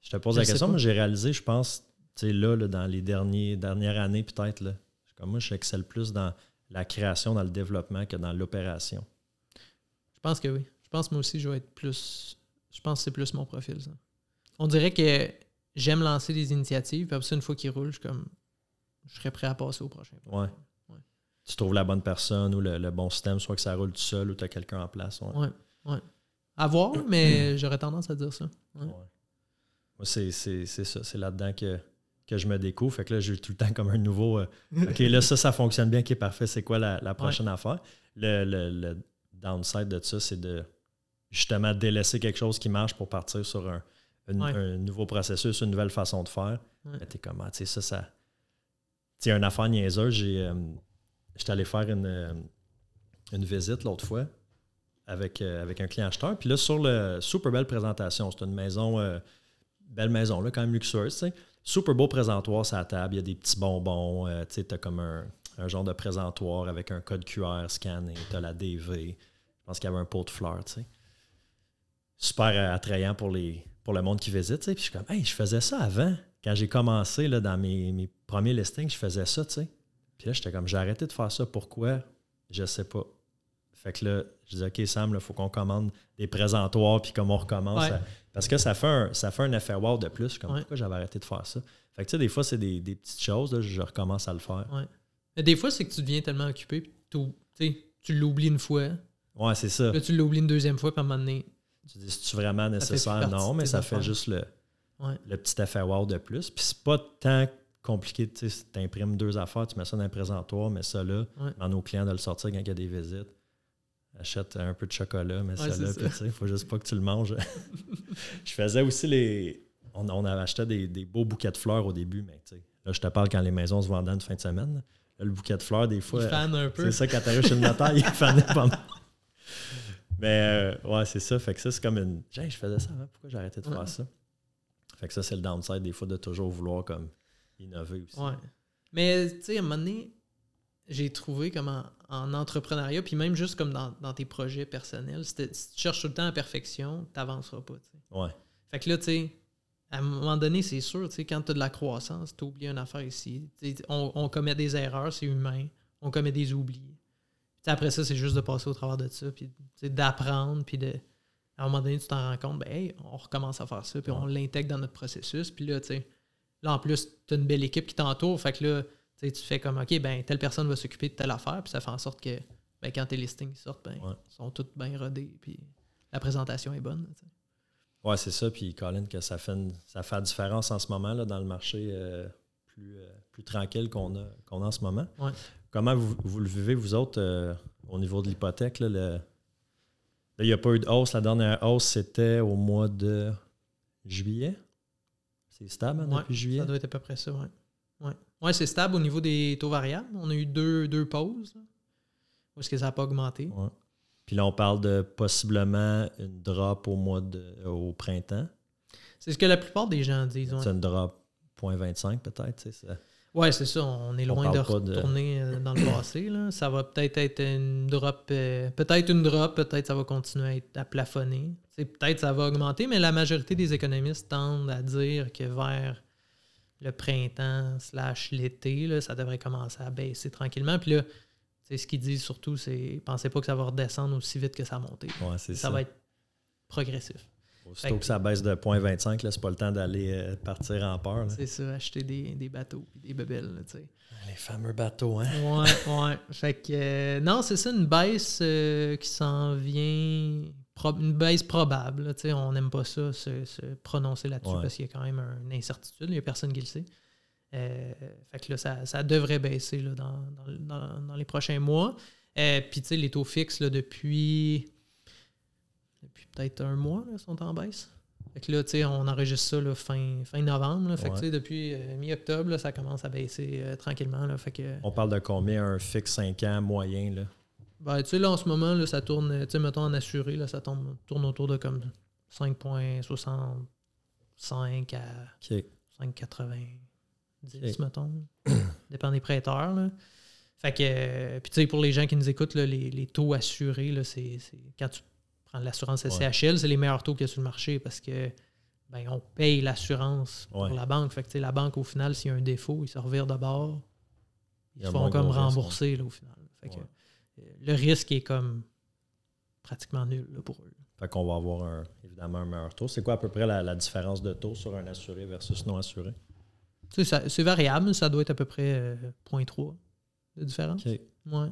Je te pose Je la question, mais j'ai réalisé, je pense, tu sais, là, là, dans les derniers, dernières années, peut-être, là, comme moi, j'excelle plus dans la création, dans le développement que dans l'opération. Je pense que oui. Je pense que moi aussi, je vais être plus. Je pense que c'est plus mon profil, ça. On dirait que j'aime lancer des initiatives, puis après ça, une fois qu'ils roulent, je suis comme. Je serais prêt à passer au prochain. Ouais. Tu trouves la bonne personne ou le, le bon système, soit que ça roule tout seul ou tu as quelqu'un en place. ouais. Ouais, ouais. À voir, mais (clears throat) j'aurais tendance à dire ça. Ouais. Ouais. Moi, c'est c'est- c'est ça. C'est là-dedans que, que je me découvre. Fait que là, j'ai tout le temps comme un nouveau. euh, OK, là, ça, ça fonctionne bien. OK, parfait. C'est quoi la, la prochaine affaire? Le, le- le downside de ça, c'est de justement délaisser quelque chose qui marche pour partir sur un, une- Ouais. un nouveau processus, une nouvelle façon de faire. Ouais. Mais t'es comment? Tu sais, ça, ça. Tu sais, une affaire niaiseuse, j'ai. euh, J'étais allé faire une, euh, une visite l'autre fois avec, euh, avec un client acheteur. Puis là, sur le super belle présentation, c'est une maison, euh, belle maison, là, quand même luxueuse, tu. Super beau présentoir sur la table, il y a des petits bonbons, euh, tu t'as comme un, un genre de présentoir avec un code QR scanné, t'as la DV, je pense qu'il y avait un pot de fleurs, tu. Super attrayant pour, les, pour le monde qui visite, tu. Puis je suis comme, hey, je faisais ça avant. Quand j'ai commencé, là, dans mes, mes premiers listings, je faisais ça, tu sais. Puis là, j'étais comme, j'ai arrêté de faire ça. Pourquoi? Je sais pas. Fait que là, je disais, OK, Sam, il faut qu'on commande des présentoirs, puis comme on recommence. Ouais. à- Parce que ça fait, un, ça fait un effet wow de plus. Je suis Comme, Ouais. Pourquoi j'avais arrêté de faire ça? Fait que tu sais, des fois, c'est des, des petites choses, là, je recommence à le faire. Ouais. Mais des fois, c'est que tu deviens tellement occupé, puis tu l'oublies une fois, Ouais, c'est ça. là, tu l'oublies une deuxième fois, puis à un moment donné. Tu dis, c'est-tu vraiment nécessaire? Non, mais ça fait juste le, le petit effet wow de plus. Puis c'est pas tant compliqué. Tu sais, tu imprimes deux affaires, tu mets ça dans un présentoir, mets ça là, Ouais. dans nos clients de le sortir quand il y a des visites. Achète un peu de chocolat, mets Ouais, ça là, puis tu sais, il faut juste pas que tu le manges. (laughs) je faisais aussi les. On, on avait acheté des, des beaux bouquets de fleurs au début, mais tu sais, là, je te parle quand les maisons se vendaient une fin de semaine. là. Le bouquet de fleurs, des fois. Il fan un peu. C'est ça, quand t'arrives chez le notaire, il fanait pas mal. Mais euh, ouais, c'est ça. Fait que ça, c'est comme une. Hey, je faisais ça avant, pourquoi j'ai arrêté de Ouais. faire ça? Fait que ça, c'est le downside des fois de toujours vouloir comme innover aussi. Ouais. Mais tu sais, à un moment donné, j'ai trouvé comme en, en entrepreneuriat, puis même juste comme dans, dans tes projets personnels, si, tu cherches tout le temps la perfection, tu n'avanceras pas. tu sais. Ouais. Fait que là, tu sais, à un moment donné, c'est sûr, tu sais, quand tu as de la croissance, tu oublié une affaire ici. On, on commet des erreurs, c'est humain. On commet des oublis. Puis après ça, c'est juste de passer au travers de ça, puis d'apprendre, puis de. À un moment donné, tu t'en rends compte, ben, hey, on recommence à faire ça, puis on l'intègre dans notre processus. Puis là, tu sais, là, en plus, tu as une belle équipe qui t'entoure. Fait que là, tu fais comme, OK, ben, telle personne va s'occuper de telle affaire, puis ça fait en sorte que, ben, quand tes listings sortent, ben, Ouais. ils sont tous bien rodés, puis la présentation est bonne. tu sais. Ouais, c'est ça. Puis Colin, que ça fait, une- ça fait la différence en ce moment là, dans le marché euh, plus, euh, plus tranquille qu'on a, a en ce moment. Ouais. Comment vous, vous le vivez, vous autres, euh, au niveau de l'hypothèque? Là, le- là, il n'y a pas eu de hausse. La dernière hausse, c'était au mois de juillet. C'est stable hein, Ouais, depuis juillet? Ça doit être à peu près ça, oui. Ouais, ouais c'est stable au niveau des taux variables. On a eu deux, deux pauses. Où est-ce que ça n'a pas augmenté? Ouais. Puis là, on parle de possiblement une drop au mois de, au printemps. C'est ce que la plupart des gens disent. C'est une drop 0.25 peut-être. Oui, c'est ça. On est loin de retourner euh, (coughs) dans le passé. Là. Ça va peut-être être une drop, euh, peut-être une drop, peut-être ça va continuer à, être, à plafonner. peut-être ça va augmenter, mais la majorité des économistes tendent à dire que vers le printemps slash l'été, ça devrait commencer à baisser tranquillement. Puis là, ce qu'ils disent surtout, c'est pensez pas que ça va redescendre aussi vite que ça a monté. ça, va être progressif. Aussitôt que ça baisse de 0.25, c'est pas le temps d'aller euh, partir en peur. C'est ça, acheter des, des bateaux et des bebelles. Les fameux bateaux, hein? Ouais, ouais. (laughs) Fait que, euh, non, c'est ça, une baisse euh, qui s'en vient, une baisse probable. on n'aime pas ça, se, prononcer là-dessus parce qu'il y a quand même une incertitude. Il n'y a personne qui le sait. fait que là, ça, ça devrait baisser là, dans, dans, dans, les prochains mois. Puis, tu sais, les taux fixes, là, depuis peut-être un mois, là, sont en baisse. Fait que là, tu sais, on enregistre ça là, fin, fin novembre. Fait que, depuis euh, mi-octobre, ça commence à baisser euh, tranquillement. Là, fait que, on parle de combien un fixe 5 ans moyen? Là? Ben, tu sais, là, en ce moment, là, ça tourne, tu sais, mettons en assuré, là, ça tourne, tourne autour de comme 5,65 à 5,90, mettons. (coughs) Dépend des prêteurs. Là. Fait que, euh, puis tu sais, pour les gens qui nous écoutent, là, les, les, taux assurés, là, c'est, quand tu l'assurance SCHL, c'est les meilleurs taux qu'il y a sur le marché parce que ben, on paye l'assurance pour la banque. Fait que, la banque, au final, s'il y a un défaut, ils se revirent de bord. Ils se font comme rembourser là, au final. Fait que, euh, le risque est comme pratiquement nul pour eux. Fait qu'on va avoir un, évidemment un meilleur taux. C'est quoi à peu près la, différence de taux sur un assuré versus non assuré? C'est variable, ça doit être à peu près 0.3 euh, de différence. OK. Ouais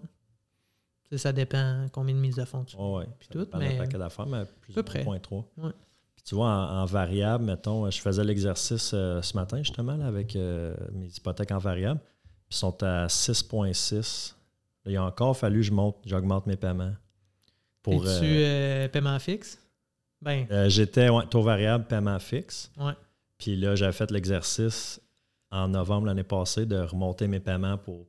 ça dépend combien de mises de fond tu oh, Puis tout, mais... paquet d'affaires, mais plus peu près. Puis tu vois, en, variable, mettons, je faisais l'exercice euh, ce matin justement avec euh, mes hypothèques en variable. Puis ils sont à 6,6. Il a encore fallu que je monte, j'augmente mes paiements. Pour, Es-tu euh, paiement fixe? Ben. J'étais taux variable, paiement fixe. Ouais. Puis là, j'avais fait l'exercice en novembre l'année passée de remonter mes paiements pour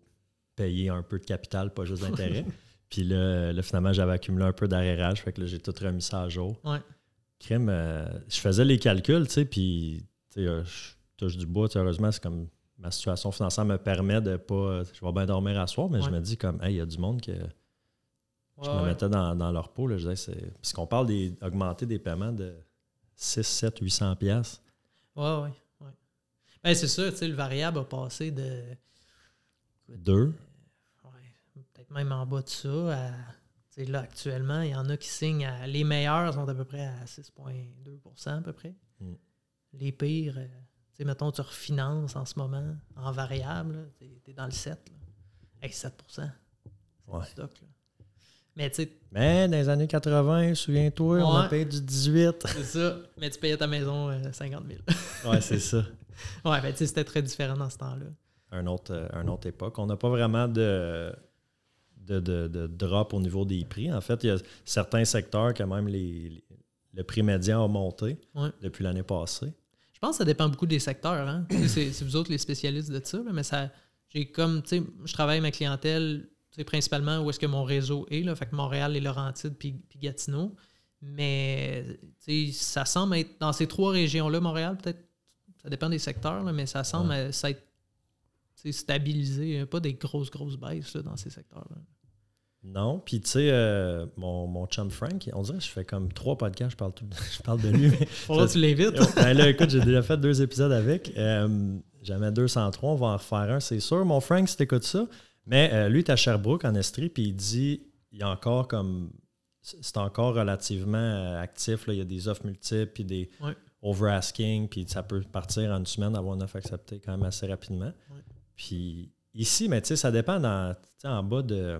payer un peu de capital, pas juste d'intérêt. (laughs) Puis là, finalement, j'avais accumulé un peu d'arrérage. Fait que là, j'ai tout remis ça à jour. Ouais. Crime, euh, je faisais les calculs, tu sais, puis euh, je touche du bois. Heureusement, c'est comme ma situation financière me permet de pas. Je vais bien dormir à soir, mais je me dis comme, hey, il y a du monde que. Je me mettais dans, leur peau. Là, je disais, c'est. Parce qu'on parle d'augmenter des paiements de 6, 7, 800 pièces. Ouais, ouais, ouais. Ben, c'est ça, tu sais, le variable a passé de. Même en bas de ça. là, actuellement, il y en a qui signent à, Les meilleurs sont à peu près à 6,2% à peu près. Mm. Les pires, euh, sais, mettons, tu refinances en ce moment en variable, tu es, dans le 7. Là. Avec 7 ouais. stock. Là. Mais, Mais dans les années 80, souviens-toi, on a payé du 18. (laughs) C'est ça. Mais tu payais ta maison 50 euh, 000. (laughs) ouais, c'est ça. Ouais, ben, c'était très différent dans ce temps-là. Un autre, euh, un autre époque. On n'a pas vraiment de de, drop au niveau des prix. En fait, il y a certains secteurs que même les, le prix médian a monté depuis l'année passée. Je pense que ça dépend beaucoup des secteurs. Hein? c'est, vous autres les spécialistes de ça, mais ça, j'ai comme, tu sais, je travaille avec ma clientèle principalement où est-ce que mon réseau est, là, fait que Montréal, les Laurentides, puis, puis Gatineau. Mais ça semble être dans ces trois régions-là, Montréal, peut-être, ça dépend des secteurs, mais ça semble s'être stabilisé. Pas des grosses, grosses baisses dans ces secteurs-là. Non, puis tu sais, euh, mon, mon chum Frank, on dirait que je fais comme trois podcasts, je parle, tout, (laughs) je parle de lui. (laughs) Là, tu l'invites. ben là, écoute, j'ai déjà fait deux épisodes avec. Euh, Jamais 203, on va en refaire un, c'est sûr. Mon Frank, si t'écoutes ça. Mais euh, lui, il est à Sherbrooke, en Estrie, puis il dit, il y a encore comme, c'est encore relativement euh, actif, là. il y a des offres multiples, puis des over-asking, puis ça peut partir en une semaine, avoir une offre acceptée quand même assez rapidement. Puis ici, mais tu sais, ça dépend dans, en bas de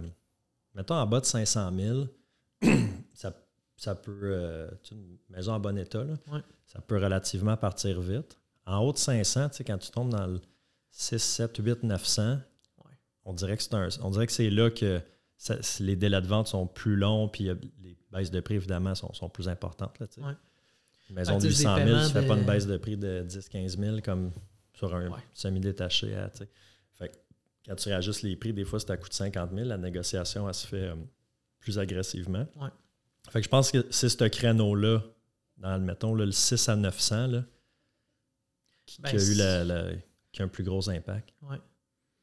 mettons en bas de 500 000, (clears throat) ça, peut, euh, une maison en bon état, ça peut relativement partir vite. En haut de 500, quand tu tombes dans le 6, 7, 8, 900, on dirait que c'est on dirait que c'est là que les délais de vente sont plus longs, puis les baisses de prix, évidemment, sont, plus importantes. Là, Une maison de 800 000, tu ne fais pas une baisse de prix de 10, 15 000 comme sur un semi-détaché. Quand tu réajustes les prix, des fois, c'est à coût de 50 000. La négociation, elle se fait, euh, plus agressivement. Ouais. Fait que je pense que c'est ce créneau-là, dans mettons, là, le 6 à 900, là, qui, Ben, qui a eu c'est- la, la- qui a un plus gros impact. Ouais.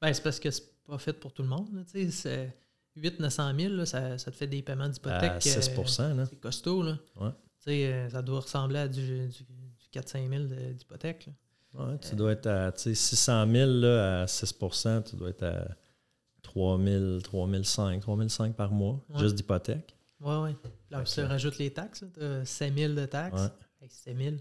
Ben, c'est parce que c'est pas fait pour tout le monde. là, tu sais, c'est 800-900 000, là, ça, ça te fait des paiements d'hypothèque. À 6 euh. C'est costaud. Là. Ouais. Tu sais, euh, ça doit ressembler à du, du, du 4-5 000 de- d'hypothèque. Ouais, tu dois être à tu sais, 600 000 là, à 6% tu dois être à 3 000, 3 500, 3 500 par mois, Ouais. juste d'hypothèque. Ouais, ouais. Là, tu rajoutes les taxes. Tu as 5 000 de taxes. Ouais. Hey, 5 000,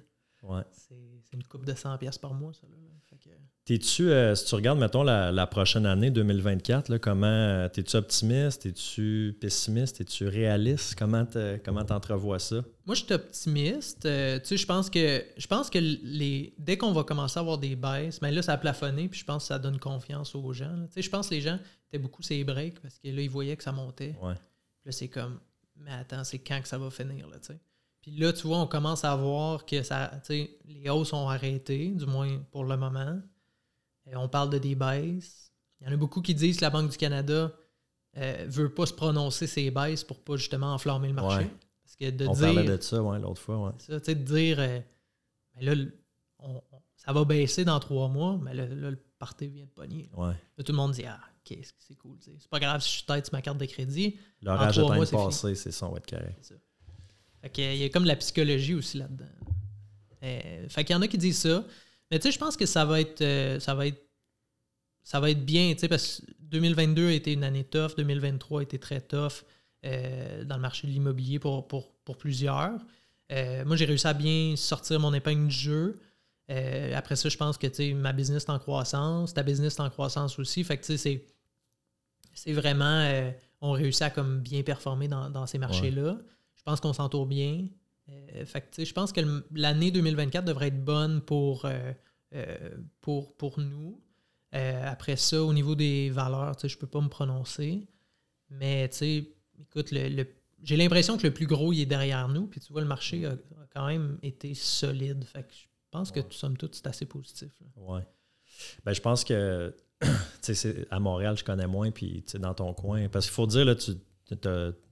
Ouais. c'est une coupe de 100 pièces par mois, ça. Là. Fait que- T'es-tu, euh, si tu regardes, mettons, la, la prochaine année, 2024, là, comment, euh, t'es-tu optimiste, t'es-tu pessimiste, t'es-tu réaliste? Comment te- comment t'entrevois ça? Moi, je suis optimiste. Euh, tu sais, je pense que je pense que les dès qu'on va commencer à avoir des baisses, mais là, ça a plafonné, puis je pense que ça donne confiance aux gens. là. Tu sais, je pense que les gens étaient beaucoup ces breaks parce que là, ils voyaient que ça montait. Ouais. Puis là, c'est comme, mais attends, c'est quand que ça va finir, là, tu sais? Puis là, tu vois, on commence à voir que ça, les hausses ont arrêté, du moins pour le moment. Et on parle de des baisses. Il y en a beaucoup qui disent que la Banque du Canada ne veut pas se prononcer ces baisses pour pas justement enflammer le marché. Ouais. Parce que de On dire, parlait de ça ouais, l'autre fois. Ouais. ça, de dire, euh, mais là, le- on- on- ça va baisser dans trois mois, mais là, là, le party vient de pogner. Là, tout le monde dit, ah, ok, c'est- c'est cool. C'est pas grave si je suis tête sur ma carte de crédit. L'orage mois, de c'est ça, on va être carré. C'est ça. Il y a comme la psychologie aussi là-dedans. Euh, fait qu'il y en a qui disent ça. Mais tu sais, je pense que ça va être euh, ça va être ça va être bien, tu sais, parce que 2022 a été une année tough, 2023 a été très tough euh, dans le marché de l'immobilier pour, pour, pour plusieurs. Euh, moi, j'ai réussi à bien sortir mon épingle du jeu. Après ça, je pense que tu sais, ma business est en croissance, ta business est en croissance aussi. Fait que tu sais, c'est, c'est vraiment. on réussit à comme bien performer dans, dans ces marchés-là. Pense qu'on s'entoure bien. Euh, fait que, je pense que l'année 2024 devrait être bonne pour, euh, euh, pour, pour nous. Après ça, au niveau des valeurs, je peux pas me prononcer. Mais écoute, le, le- j'ai l'impression que le plus gros, il est derrière nous. Puis tu vois, le marché a, a quand même été solide. Fait que je pense que, somme toute, c'est assez positif. Ouais. Ben, je pense que (coughs) à Montréal, je connais moins, puis tu sais, dans ton coin. Parce qu'il faut dire, là, tu,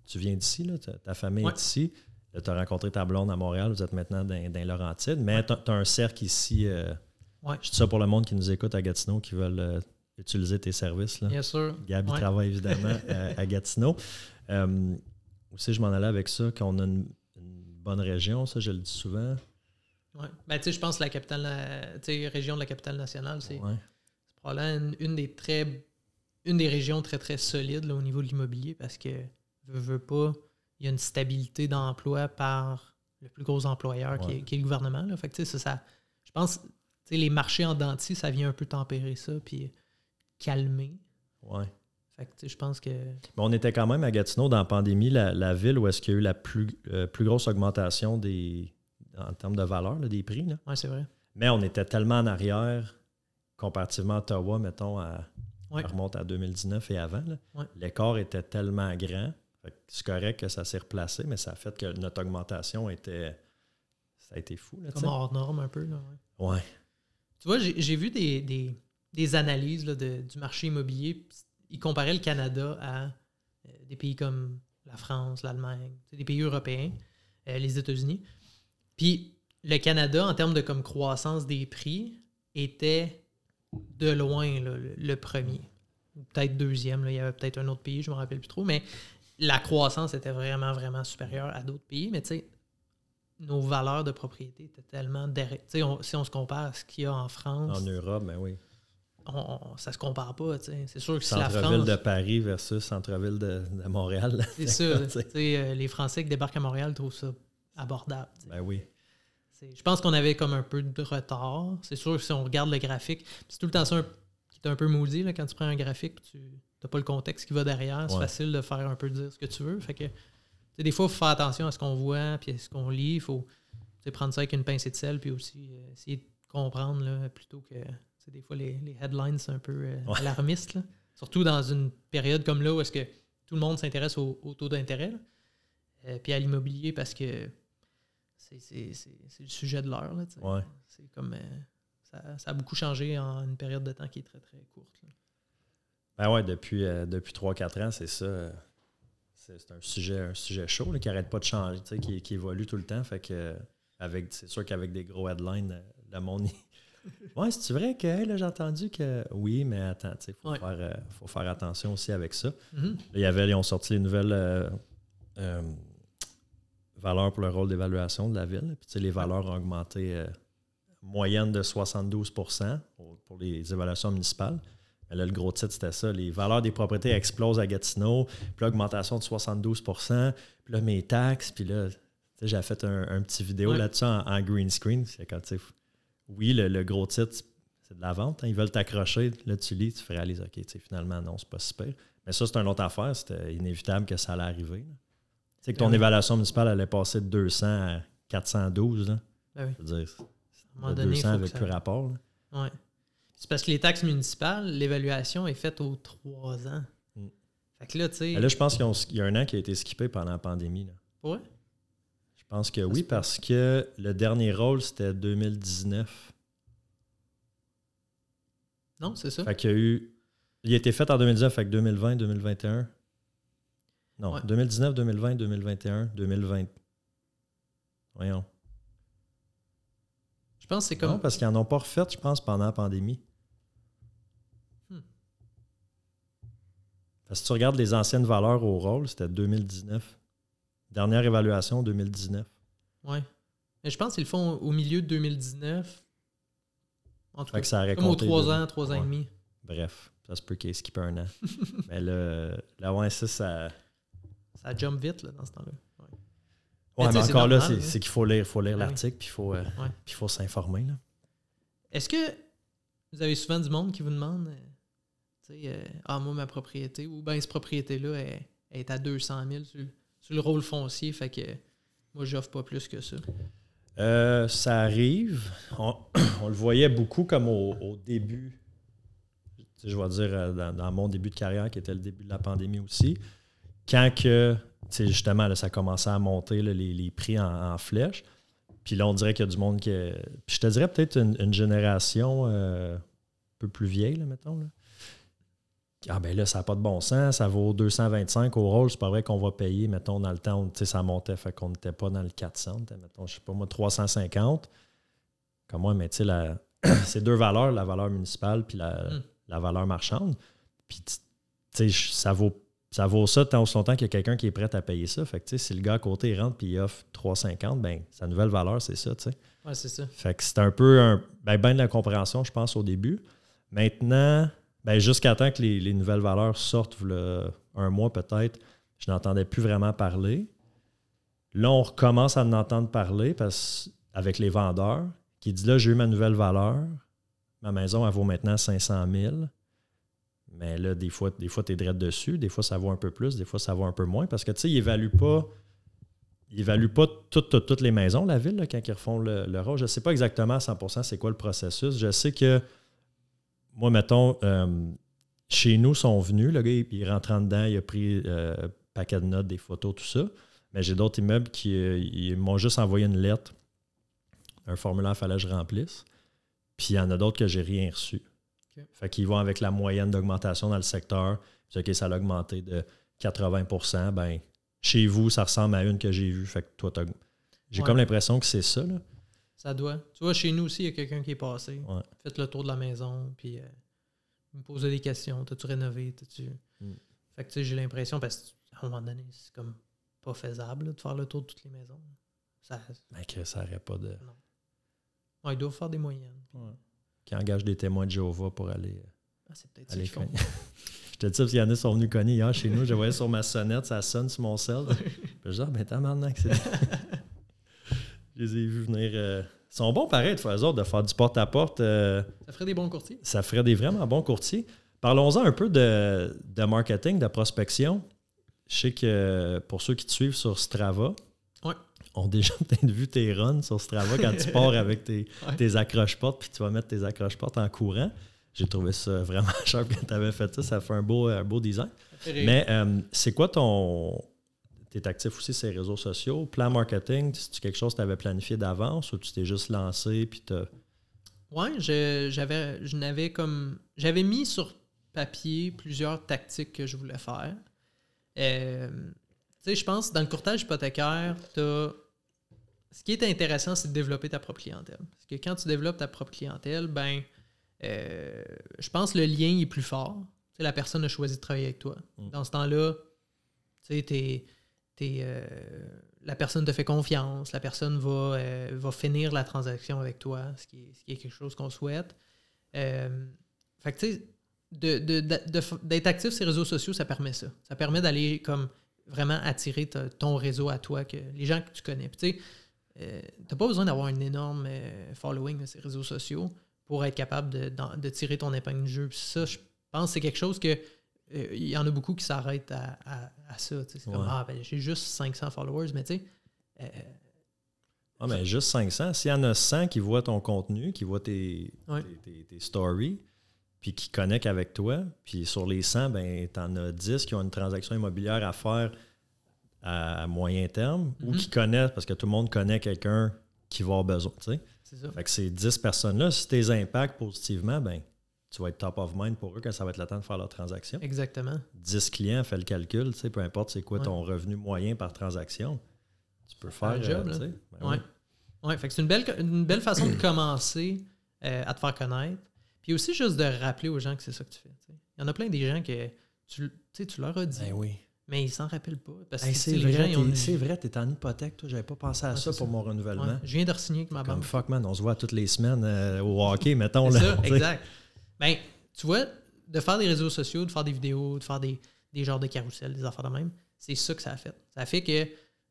tu viens d'ici, là, ta- famille Ouais. est ici. Tu as rencontré ta blonde à Montréal, vous êtes maintenant dans, dans Laurentides, mais tu as, un cercle ici. euh, Ouais. Je dis ça pour le monde qui nous écoute à Gatineau, qui veulent euh, utiliser tes services. Là. Bien sûr. Gab, il Ouais. travaille évidemment (laughs) à, à Gatineau. Euh, aussi, je m'en allais avec ça, qu'on a une, une bonne région, ça, je le dis souvent. Ouais. Ben, tu sais, je pense que la capitale, euh, tu sais, région de la capitale nationale, c'est probablement une, une des très une des régions très très solides là, au niveau de l'immobilier parce que pas, il y a une stabilité d'emploi par le plus gros employeur qui, est, qui est le gouvernement. Là. Fait que, ça, ça- je pense tu sais, les marchés en dentier, ça vient un peu tempérer ça puis calmer. Ouais. Fait que, je pense que Mais on était quand même à Gatineau dans la pandémie, la, la ville où est-ce qu'il y a eu la plus, euh, plus grosse augmentation des, en termes de valeur là, des prix. ouais, c'est vrai. Mais on était tellement en arrière comparativement à Ottawa, mettons, à, Ouais. remonte à 2019 et avant. là. Ouais. L'écart était tellement grand. C'est correct que ça s'est replacé, mais ça a fait que notre augmentation était. Ça a été fou. Là, tu Comme hors norme un peu. Là, ouais. Ouais. Tu vois, j'ai vu des, des- des analyses là, de- du marché immobilier. Ils comparaient le Canada à euh, des pays comme la France, l'Allemagne, des pays européens, euh, les États-Unis. Puis le Canada, en termes de comme croissance des prix, était de loin là, le, le premier. Peut-être deuxième. là. Il y avait peut-être un autre pays, je ne me rappelle plus trop. Mais la croissance était vraiment, vraiment supérieure à d'autres pays. Mais tu sais, nos valeurs de propriété étaient tellement derrière. Tu sais, on- si on se compare à ce qu'il y a en France, En Europe, mais oui. on, on- ça se compare pas. tu sais. C'est sûr que si la Centre-ville France. de Paris versus centre-ville de, de Montréal. (laughs) C'est ça. (laughs) Tu sais. tu sais, euh, les Français qui débarquent à Montréal trouvent ça abordable. Ben oui. Je pense qu'on avait comme un peu de retard. C'est sûr que si on regarde le graphique, c'est tout le temps ça un- qui est un peu maudit là, quand tu prends un graphique tu pas le contexte qui va derrière. C'est Ouais. facile de faire un peu dire ce que tu veux. Fait que, des fois, il faut faire attention à ce qu'on voit puis à ce qu'on lit. Il faut prendre ça avec une pincée de sel puis aussi euh, essayer de comprendre là, plutôt que. Des fois, les, les headlines, c'est un peu euh, Ouais. alarmistes. là. Surtout dans une période comme là où est-ce que tout le monde s'intéresse au, au taux d'intérêt. Euh, puis à l'immobilier parce que c'est le sujet de l'heure. Ouais. C'est comme. euh, ça, ça a beaucoup changé en une période de temps qui est très très courte. là. Ben ouais, depuis, euh, depuis 3-4 ans, c'est ça. euh, c'est un sujet, un sujet chaud qui n'arrête pas de changer, qui, qui, évolue tout le temps. Fait que avec, c'est sûr qu'avec des gros headlines, euh, le monde. (laughs) ouais, c'est vrai que j'ai entendu que. Oui, mais attends, il faut, faire, euh, faut faire attention aussi avec ça. Mm-hmm. y avait, ils ont sorti les nouvelles euh, valeurs pour le rôle d'évaluation de la ville. Puis les valeurs ont augmenté moyenne de 72% pour les évaluations municipales. Mais là, le gros titre, c'était ça. Les valeurs des propriétés explosent à Gatineau. Puis l'augmentation de 72% Puis là, mes taxes. Puis là, j'ai fait un, petit vidéo là-dessus en, green screen. C'est quand, oui, le, gros titre, c'est de la vente. Hein. ils veulent t'accrocher. Là, tu lis, tu réalises, OK, finalement, non, c'est pas super. Mais ça, c'est une autre affaire. C'était inévitable que ça allait arriver. Tu sais que ton évaluation municipale allait passer de 200 à 412. Là. Ben je veux dire, à 200 avec plus rapport. Oui. C'est parce que les taxes municipales, l'évaluation est faite aux trois ans. Mm. Fait que là, tu sais. Là, je pense qu'il y a un an qui a été skippé pendant la pandémie. Là. Ouais. Je pense que oui, parce que le dernier rôle, c'était 2019. Non, c'est ça. Fait qu'il y a eu. Il a été fait en 2019, fait que 2020, 2021. Non, 2019, 2020, 2021, 2020. Voyons. Je pense que c'est comme. Non, parce qu'ils n'en ont pas refait, je pense, pendant la pandémie. Hmm. Parce que si tu regardes les anciennes valeurs au rôle, c'était 2019. Dernière évaluation, 2019. Oui. Mais je pense qu'ils le font au milieu de 2019. En tout cas, ça comme aux 3 ans, 3 ans et demi. Bref, ça se peut qu'il ait skippé un an. (laughs) Mais là ouais, ça, ça. Ça jump vite là, dans ce temps-là. Ouais, mais, encore là, c'est qu'il faut lire, faut lire ben l'article puis il faut, euh, faut s'informer. Est-ce que vous avez souvent du monde qui vous demande euh, euh, Ah, moi, ma propriété, ou bien cette propriété-là est, à 200 000 sur, le rôle foncier, fait que moi, j'offre pas plus que ça? ça arrive. (clears throat) On, le voyait beaucoup comme au, début, je vais dire dans, mon début de carrière, qui était le début de la pandémie aussi. Quand que justement, là, ça commençait à monter les, prix en, flèche. Puis là, on dirait qu'il y a du monde qui. Puis je te dirais peut-être une, génération euh, un peu plus vieille, là, mettons. Là. Ah ben là, ça n'a pas de bon sens, ça vaut 225 au rôle, c'est pas vrai qu'on va payer, mettons, dans le temps, où ça montait, fait qu'on n'était pas dans le 400, mettons, je sais pas moi, 350. Comme moi, mais tu sais, (clears throat) c'est deux valeurs, la valeur municipale puis la, hmm. la valeur marchande. Puis, tu sais, ça vaut ça vaut ça tant aussi longtemps qu'il y a quelqu'un qui est prêt à payer ça. Fait que, si le gars à côté rentre et il offre 3,50, ben sa nouvelle valeur, c'est ça, tu sais. Ouais, c'est ça. Fait que c'est un peu un, ben, ben, de la compréhension, je pense, au début. Maintenant, ben, jusqu'à temps que les, nouvelles valeurs sortent, un mois peut-être, je n'entendais plus vraiment parler. Là, on recommence à en entendre parler parce, avec les vendeurs qui disent là, j'ai eu ma nouvelle valeur. Ma maison, elle vaut maintenant 500 000. Mais là, des fois, des fois tu es direct dessus, des fois, ça vaut un peu plus, des fois, ça vaut un peu moins. Parce que, tu sais, ils n'évaluent pas. Ils pas toutes, les maisons, la ville, quand ils refont le, le Je ne sais pas exactement à 100 c'est quoi le processus. Je sais que, moi, mettons, euh, chez nous, sont venus, le gars, il, rentre en dedans, il a pris euh, un paquet de notes, des photos, tout ça. Mais j'ai d'autres immeubles qui euh, m'ont juste envoyé une lettre, un formulaire, il fallait que je remplisse. Puis il y en a d'autres que j'ai rien reçu. Fait qu'ils vont avec la moyenne d'augmentation dans le secteur. OK, ça a augmenté de 80% ben chez vous, ça ressemble à une que j'ai vue. Fait que toi, j'ai comme l'impression que c'est ça. Là. Ça doit. Tu vois, chez nous aussi, il y a quelqu'un qui est passé. Faites le tour de la maison, puis euh, me poser des questions. T'as-tu rénové? T'as-tu. Mm. Fait que tu sais, j'ai l'impression, parce qu'à un moment donné, c'est comme pas faisable de faire le tour de toutes les maisons. Ça, Mais que ça n'aurait pas de. Non. Ouais, ils doivent faire des moyennes qui engage des témoins de Jéhovah pour aller. Ah, c'est peut-être aller ça (laughs) Je te dis ça parce qu'il y en a qui sont venus cogner hier chez nous. Je voyais sur ma sonnette, ça sonne sur mon sel. (laughs) je dis, ah, ben t'as maintenant que c'est. (laughs) je les ai vus venir. Euh, ils sont bons pareil de faire autres, de faire du porte-à-porte. Euh, ça ferait des bons courtiers. Ça ferait des vraiment bons courtiers. Parlons-en un peu de, de, marketing, de prospection. Je sais que pour ceux qui te suivent sur Strava, ont déjà (laughs) peut-être vu tes runs sur Strava quand tu pars avec tes, accroches-portes puis tu vas mettre tes accroches-portes en courant. J'ai trouvé ça (laughs) vraiment cher quand tu avais fait ça. Ça fait un beau, un beau design. Mais euh, c'est quoi ton. Tu es actif aussi sur les réseaux sociaux? Plan marketing, c'est quelque chose que tu avais planifié d'avance ou tu t'es juste lancé puis tu Oui, j'avais je n'avais comme. J'avais mis sur papier plusieurs tactiques que je voulais faire. Euh, sais, je pense, dans le courtage hypothécaire, t'as... Ce qui est intéressant, c'est de développer ta propre clientèle. Parce que quand tu développes ta propre clientèle, ben, euh, je pense que le lien est plus fort. Tu sais, la personne a choisi de travailler avec toi. Mm. Dans ce temps-là, tu sais, t'es- t'es, euh, la personne te fait confiance, la personne va, euh, va finir la transaction avec toi, ce qui est, ce qui est quelque chose qu'on souhaite. Fait que, tu sais, de- de- de- de- d'être actif sur les réseaux sociaux, ça permet ça. Ça permet d'aller comme vraiment attirer ta- ton réseau à toi, que les gens que tu connais. Puis, tu sais, euh, t'as pas besoin d'avoir un énorme euh, following sur ces réseaux sociaux pour être capable de, de tirer ton épingle du jeu. Puis ça, je pense que c'est quelque chose que euh, il y en a beaucoup qui s'arrêtent à, à- à ça. C'est comme. Ah ben j'ai juste 500 followers, mais tu sais. euh, Ah, mais juste 500. S'il y en a 100 qui voient ton contenu, qui voient tes, Ouais. tes, tes- tes stories, puis qui connectent avec toi, puis sur les 100, ben, tu en as 10 qui ont une transaction immobilière à faire à moyen terme ou Mhm. qui connaissent, parce que tout le monde connaît quelqu'un qui va avoir besoin. tu sais. c'est ça. Fait que ces 10 personnes-là, si tu les impactes positivement, ben, tu vas être top of mind pour eux quand ça va être le temps de faire leur transaction. Exactement. 10 clients, fais le calcul, peu importe c'est quoi Ouais. ton revenu moyen par transaction, tu peux faire le job, euh. Ben Ouais. oui. Ouais, fait que c'est une belle, une belle façon de commencer euh, à te faire connaître. Puis aussi juste de rappeler aux gens que c'est ça que tu fais. Il y en a plein des gens que tu, tu leur as dit, Ben oui. Mais ils s'en rappellent pas. Parce que Hey, c'est vrai, ont c'est vrai, t'es en hypothèque, toi, j'avais pas pensé à ça pour ça. mon renouvellement. Ouais, je viens de re-signer avec ma Comme banque. fuck man, on se voit toutes les semaines euh, au hockey, mettons. C'est Là, ça, exact. Ben, tu vois, de faire des réseaux sociaux, de faire des vidéos, de faire des, des genres de carousels, des affaires de même, c'est ça que ça a fait. Ça a fait que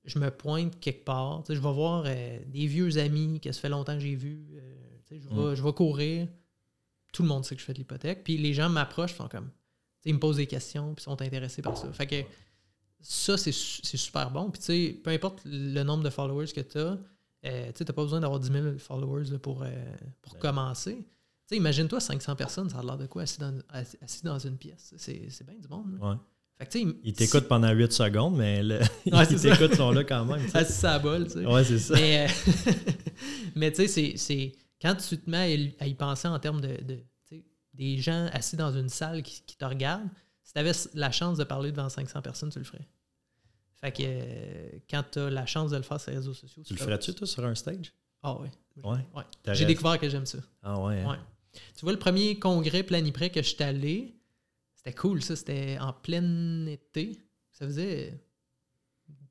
je me pointe quelque part. Je vais voir euh, des vieux amis que ça fait longtemps que j'ai vus. euh, je, vais, Mm. je vais courir. Tout le monde sait que je fais de l'hypothèque. Puis les gens m'approchent, sont comme. Ils me posent des questions, puis sont intéressés par ça. Fait que ça, c'est su- c'est super bon. Puis tu sais, peu importe le nombre de followers que tu as, tu n'as pas besoin d'avoir 10 000 followers là, pour, euh, pour Ben. commencer. Imagine-toi 500 personnes, ça a l'air de quoi assis dans, assis- dans une pièce. C'est bien du monde. là. Ouais. Fait que pendant 8 secondes, mais le- Ouais, (laughs) ils ça. t'écoutent, sont là quand même. assis la bol, tu sais. Ouais, c'est ça. Mais, euh, (laughs) mais tu sais, c'est- quand tu te mets à y- penser en termes de, des gens assis dans une salle qui, qui te regardent, si tu avais la chance de parler devant 500 personnes, tu le ferais. Fait que euh, quand tu as la chance de le faire sur les réseaux sociaux, Tu le fais- ferais-tu, toi, sur un stage? Ah oui. Ouais. Ouais. J'ai découvert que j'aime ça. Ah ouais. hein? Ouais. Tu vois, le premier congrès Planiprès que je suis allé, c'était cool, ça. C'était en plein été. Ça faisait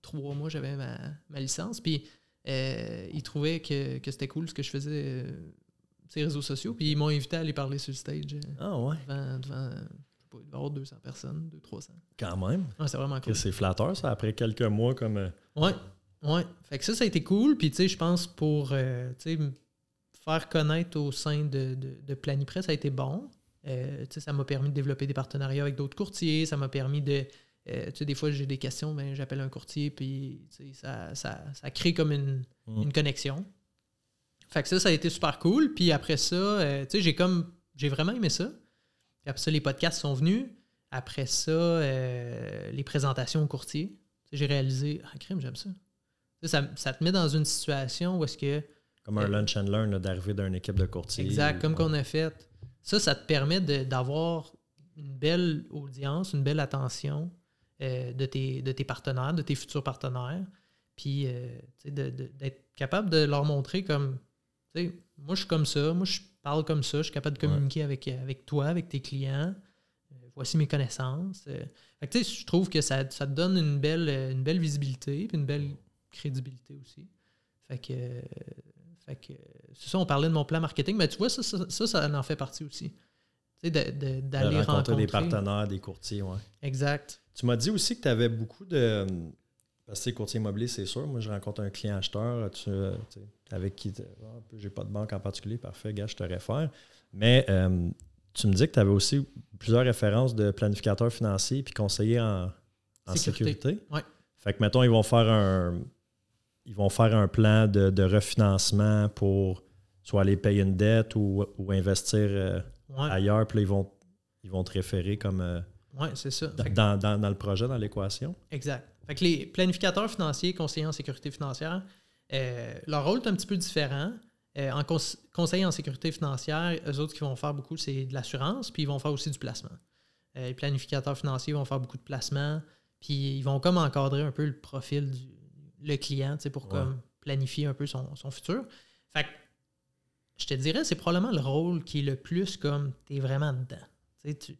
trois mois j'avais ma, ma licence. Puis euh, ils trouvaient que, que c'était cool ce que je faisais les réseaux sociaux. Puis ils m'ont invité à aller parler sur le stage euh, Ah ouais, devant, devant je sais pas, il devait y avoir 200 personnes, 200-300. quand même. Ouais, c'est vraiment cool. C'est flatteur, ça, après quelques mois comme... euh, Ouais, ouais. Fait que ça, ça a été cool. Puis, tu sais, je pense pour euh, tu sais, faire connaître au sein de, de, de Planiprès, ça a été bon. Euh, tu sais, ça m'a permis de développer des partenariats avec d'autres courtiers. Ça m'a permis de. euh, tu sais, des fois, j'ai des questions, ben, j'appelle un courtier, puis tu sais, ça, ça, ça crée comme une, Mm. une connexion. Fait que ça, ça a été super cool. Puis après ça, euh, tu sais, j'ai comme. J'ai vraiment aimé ça. Puis après ça, les podcasts sont venus. Après ça, euh, les présentations. Tu sais, J'ai réalisé, ah, crime, j'aime ça. Ça, ça te met dans une situation où est-ce que. Comme un Euh, lunch and learn d'arriver d'une équipe de courtiers. Exact, comme Ouais. qu'on a fait. Ça, ça te permet d'avoir une belle audience, une belle attention euh, de, tes, de tes partenaires, de tes futurs partenaires. Puis, tu sais, de- de- d'être capable de leur montrer comme, tu sais, moi, je suis comme ça, moi, je parle comme ça, je suis capable de Ouais. communiquer avec, avec toi, avec tes clients. Euh, voici mes connaissances. Euh, fait que, tu sais, je trouve que ça, ça te donne une belle, euh, une belle visibilité puis une belle crédibilité aussi. Fait que, euh, fait que c'est ça, on parlait de mon plan marketing, mais tu vois, ça, ça, ça, ça en fait partie aussi. Tu sais, de- de- De d'aller rencontrer rencontrer. des partenaires, des courtiers, ouais. Exact. Tu m'as dit aussi que tu avais beaucoup de. Parce que courtier immobilier, c'est sûr. Moi, je rencontre un client acheteur tu, tu sais, avec qui. Ah, j'ai pas de banque en particulier. Parfait, gars, je te réfère. Mais euh, tu me dis que tu avais aussi plusieurs références de planificateurs financiers puis conseillers en, en Sécurité. sécurité. Ouais. Fait que, mettons, ils vont faire un. Ils vont faire un plan de, de refinancement pour soit aller payer une dette ou, ou investir euh, Ouais, ailleurs. Puis là, ils vont, ils vont te référer comme. euh, ouais c'est ça. dans- dans- dans le projet, dans l'équation. exact. Fait que les planificateurs financiers, conseillers en sécurité financière, euh, leur rôle est un petit peu différent. Euh, en cons- conseiller en sécurité financière, eux autres qui vont faire beaucoup, c'est de l'assurance, puis ils vont faire aussi du placement. Euh, les planificateurs financiers vont faire beaucoup de placements, Puis ils vont comme encadrer un peu le profil du le client, pour Ouais. comme planifier un peu son, son futur. Fait que je te dirais, c'est probablement le rôle qui est le plus comme tu es vraiment dedans. Tu tu,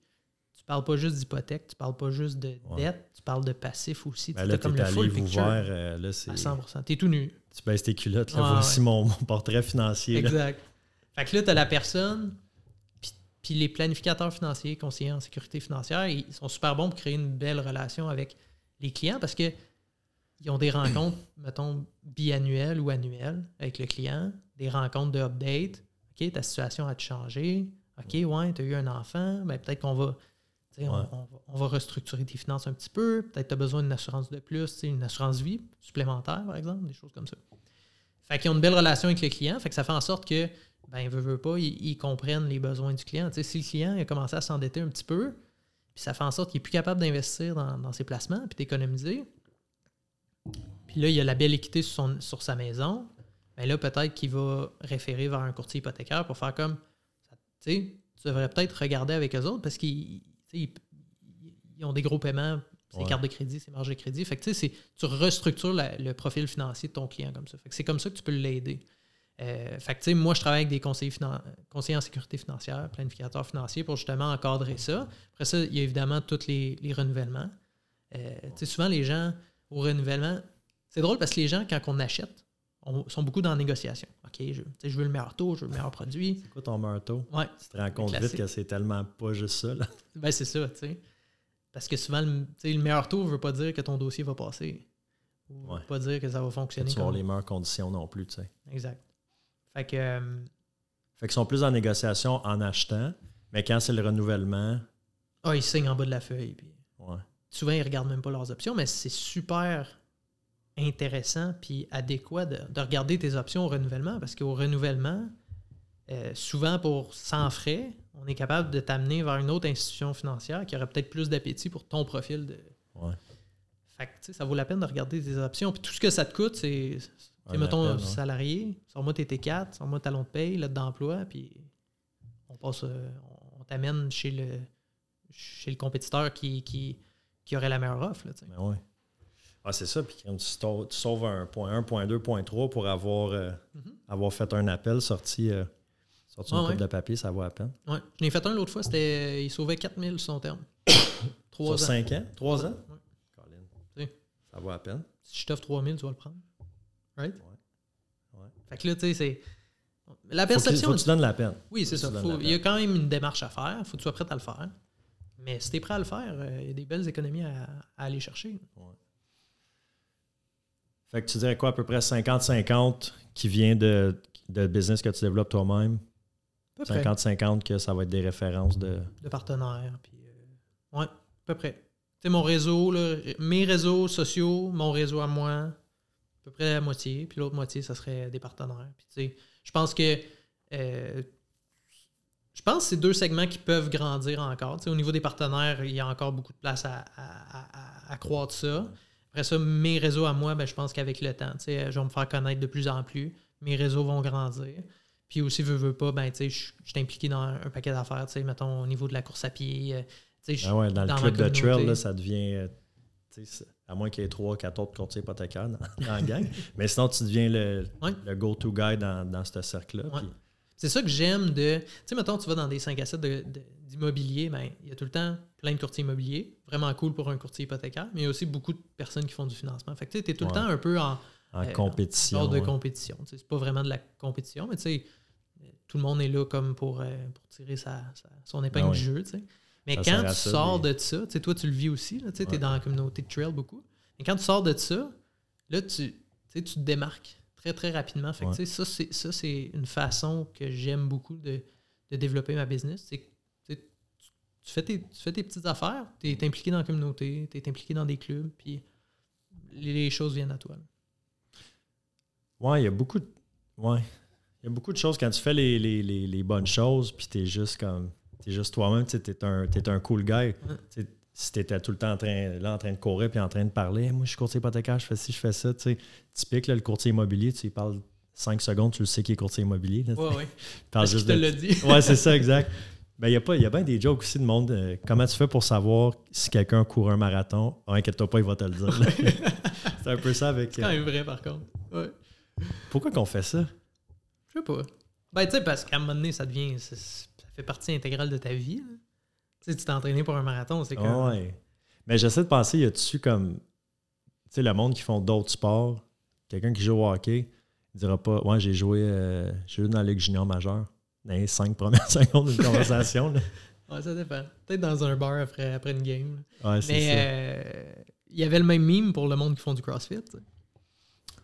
tu parles pas juste d'hypothèque, tu parles pas juste de Ouais. dette, tu parles de passif aussi. Ben tu là, as comme le full picture ouvert. euh, là, c'est, à 100%. Tu es tout nu. Tu baisses tes culottes. Là, voici ouais. mon, mon portrait financier. là. Exact. Fait que là, tu as la personne, puis, les planificateurs financiers, conseillers en sécurité financière, ils sont super bons pour créer une belle relation avec les clients parce que ils ont des (clears throat) rencontres, mettons, biannuelles ou annuelles avec le client, des rencontres de update. OK, ta situation a changé. OK, ouais, tu as eu un enfant, ben, peut-être qu'on va, Ouais. on, va, on va restructurer tes finances un petit peu. Peut-être tu as besoin d'une assurance de plus, une assurance vie supplémentaire, par exemple, des choses comme ça. Fait qu'ils ont une belle relation avec le client, fait que ça fait en sorte que, ben, veut, veut pas, ils, ils comprennent les besoins du client. Si le client a commencé à s'endetter un petit peu, puis ça fait en sorte qu'il est plus capable d'investir dans, dans ses placements, puis d'économiser. Puis là, il a la belle équité sur, son- sur sa maison. Ben là, peut-être qu'il va référer vers un courtier hypothécaire pour faire comme, tu sais, tu devrais peut-être regarder avec eux autres parce qu'ils ils- ils ont des gros paiements, Ouais. cartes de crédit, ses marges de crédit. Fait que tu restructures la- le profil financier de ton client comme ça. Fait que c'est comme ça que tu peux l'aider. Euh, fait que, moi, je travaille avec des conseillers, finan- conseillers en sécurité financière, planificateurs financiers pour justement encadrer ça. Après ça, il y a évidemment tous les, les renouvellements. Euh, souvent, les gens au renouvellement, c'est drôle parce que les gens, quand on achète, on, sont beaucoup dans la négociation. OK, je, veux le meilleur taux, je veux le meilleur produit. C'est quoi ton marteau? Ouais, Tu te rends compte vite que c'est tellement pas juste ça. Là. (laughs) ben c'est ça, tu sais. Parce que souvent, le, tu sais, le meilleur taux ne veut pas dire que ton dossier va passer. Ou Ouais. pas dire que ça va fonctionner. tu comme- les meilleures conditions non plus. Tu sais. Exact. Fait que, euh, Fait qu'ils sont plus en négociation en achetant, mais quand c'est le renouvellement, ah, ils signent en bas de la feuille. Puis ouais. souvent, ils regardent même pas leurs options, mais c'est super intéressant puis adéquat de, de regarder tes options au renouvellement parce qu'au renouvellement, euh, souvent pour sans frais, on est capable de t'amener vers une autre institution financière qui aurait peut-être plus d'appétit pour ton profil de. Ouais. Fait que, ça vaut la peine de regarder tes options. Puis tout ce que ça te coûte, c'est. mettons, ouais. salarié, sors-moi tes T4, sors-moi talon de paye, lettre d'emploi, puis on passe, euh, on t'amène chez le, chez le compétiteur qui, qui, qui aurait la meilleure offre. Là, tu sais. Ben ouais. Ah, c'est ça. Puis quand tu, sauves- tu sauves un point 1, point 2, point 3 pour avoir, euh, Mhm. avoir fait un appel, sorti, euh, sorti une Ah coupe ouais. de papier, ça vaut à peine. Ouais. Je l'ai fait un l'autre fois, c'était. Il sauvait 4000 sur son terme. (coughs) Trois Sur ans. 5 ans? 3 ans? Ouais. Colin. Oui. Ça vaut à peine. Si je t'offre 3000, tu vas le prendre. Right? Ouais. Ouais. Fait que là, tu sais, c'est. La perception. faut que tu donnes la peine. Oui, c'est ça. il y a quand même une démarche à faire. Il faut que tu sois prêt à le faire. Mais si tu es prêt à le faire, euh, il y a des belles économies à, à aller chercher. Fait que tu dirais quoi, à peu près 50-50 qui vient de, de business que tu développes toi-même? À peu près. 50-50 que ça va être des références de. De partenaires. Puis, euh, ouais, à peu près. Tu sais, mon réseau, là, mes réseaux sociaux, mon réseau à moi, à peu près la moitié. Puis l'autre moitié, ça serait des partenaires. Puis, tu sais, je pense que. euh, je pense que c'est deux segments qui peuvent grandir encore. Tu sais, au niveau des partenaires, il y a encore beaucoup de place à, à, à- à croître ça. Après ça, mes réseaux à moi, ben, je pense qu'avec le temps, sais, je vais me faire connaître de plus en plus. Mes réseaux vont grandir. Puis aussi, veux, veux pas, ben, je suis impliqué dans un, un paquet d'affaires, mettons, au niveau de la course à pied. euh, Ah ouais, dans, dans le club de trail, là, ça devient. euh, à moins qu'il y ait trois, quatre autres courtiers hypothécaires dans, (laughs) dans la gang. Mais sinon, tu deviens le, Ouais. le go-to guy dans, dans ce cercle-là. Ouais. puis- C'est ça que j'aime de. Tu sais, mettons, tu vas dans des 5 à 7 de- de- d'immobilier, ben, il y a tout le temps plein de courtiers immobiliers. Vraiment cool pour un courtier hypothécaire, mais il y a aussi beaucoup de personnes qui font du financement. Fait que tu es tout Ouais. le temps un peu en en euh, compétition. de ouais. compétition. C'est pas vraiment de la compétition, mais tu sais, tout le monde est là comme pour, euh, pour tirer sa, sa- son épingle ouais. du jeu. tu sais. Mais Ça quand tu sors de ça, tu sais, toi, tu le vis aussi. Tu es Ouais. dans la communauté de trail beaucoup. Mais quand tu sors de ça, là, tu, tu sais, tu te démarques très, très rapidement. Fait que, Ouais. ça, c'est, ça, c'est une façon que j'aime beaucoup de, de développer ma business. C'est tu, fais tes, tu fais tes petites affaires, tu es impliqué dans la communauté, tu es impliqué dans des clubs, puis les, les choses viennent à toi. Ouais, il y a beaucoup de. Ouais. Il y a beaucoup de choses quand tu fais les, les- les- les bonnes choses, puis t'es juste comme. T'es juste toi-même, tu t'es un, un cool guy. Si t'étais tout le temps en train, là, en train de courir puis en train de parler, moi je suis courtier hypothécaire, je fais ci, je fais ça, tu sais. Typique, là, le courtier immobilier, tu lui parles 5 secondes, tu le sais qu'il est courtier immobilier. tu. (laughs) Tu parles Parce juste te de- dit. Ouais, c'est (laughs) ça, exact. Ben, il y a, pas- y a bien des jokes aussi de monde. euh, comment tu fais pour savoir si quelqu'un court un marathon? Ah, inquiète-toi pas, il va te le dire. (laughs) c'est un peu ça avec. C'est quand euh, même vrai, par contre. Ouais. pourquoi qu'on fait ça? Je sais pas. Ben, tu sais, parce qu'à un moment donné, ça devient. Ça fait partie intégrale de ta vie. Tu sais, tu t'es entraîné pour un marathon, c'est comme. Ouais. Mais j'essaie de penser, y a-tu comme. Tu sais, le monde qui font d'autres sports, quelqu'un qui joue au hockey, il dira pas Ouais, j'ai joué, euh, j'ai joué dans la Ligue junior majeure. Dans les cinq premières (laughs) secondes d'une conversation. là. Ouais, ça dépend. Peut-être dans un bar après, après une game. Ouais, c'est Mais euh, il y avait le même meme pour le monde qui font du CrossFit.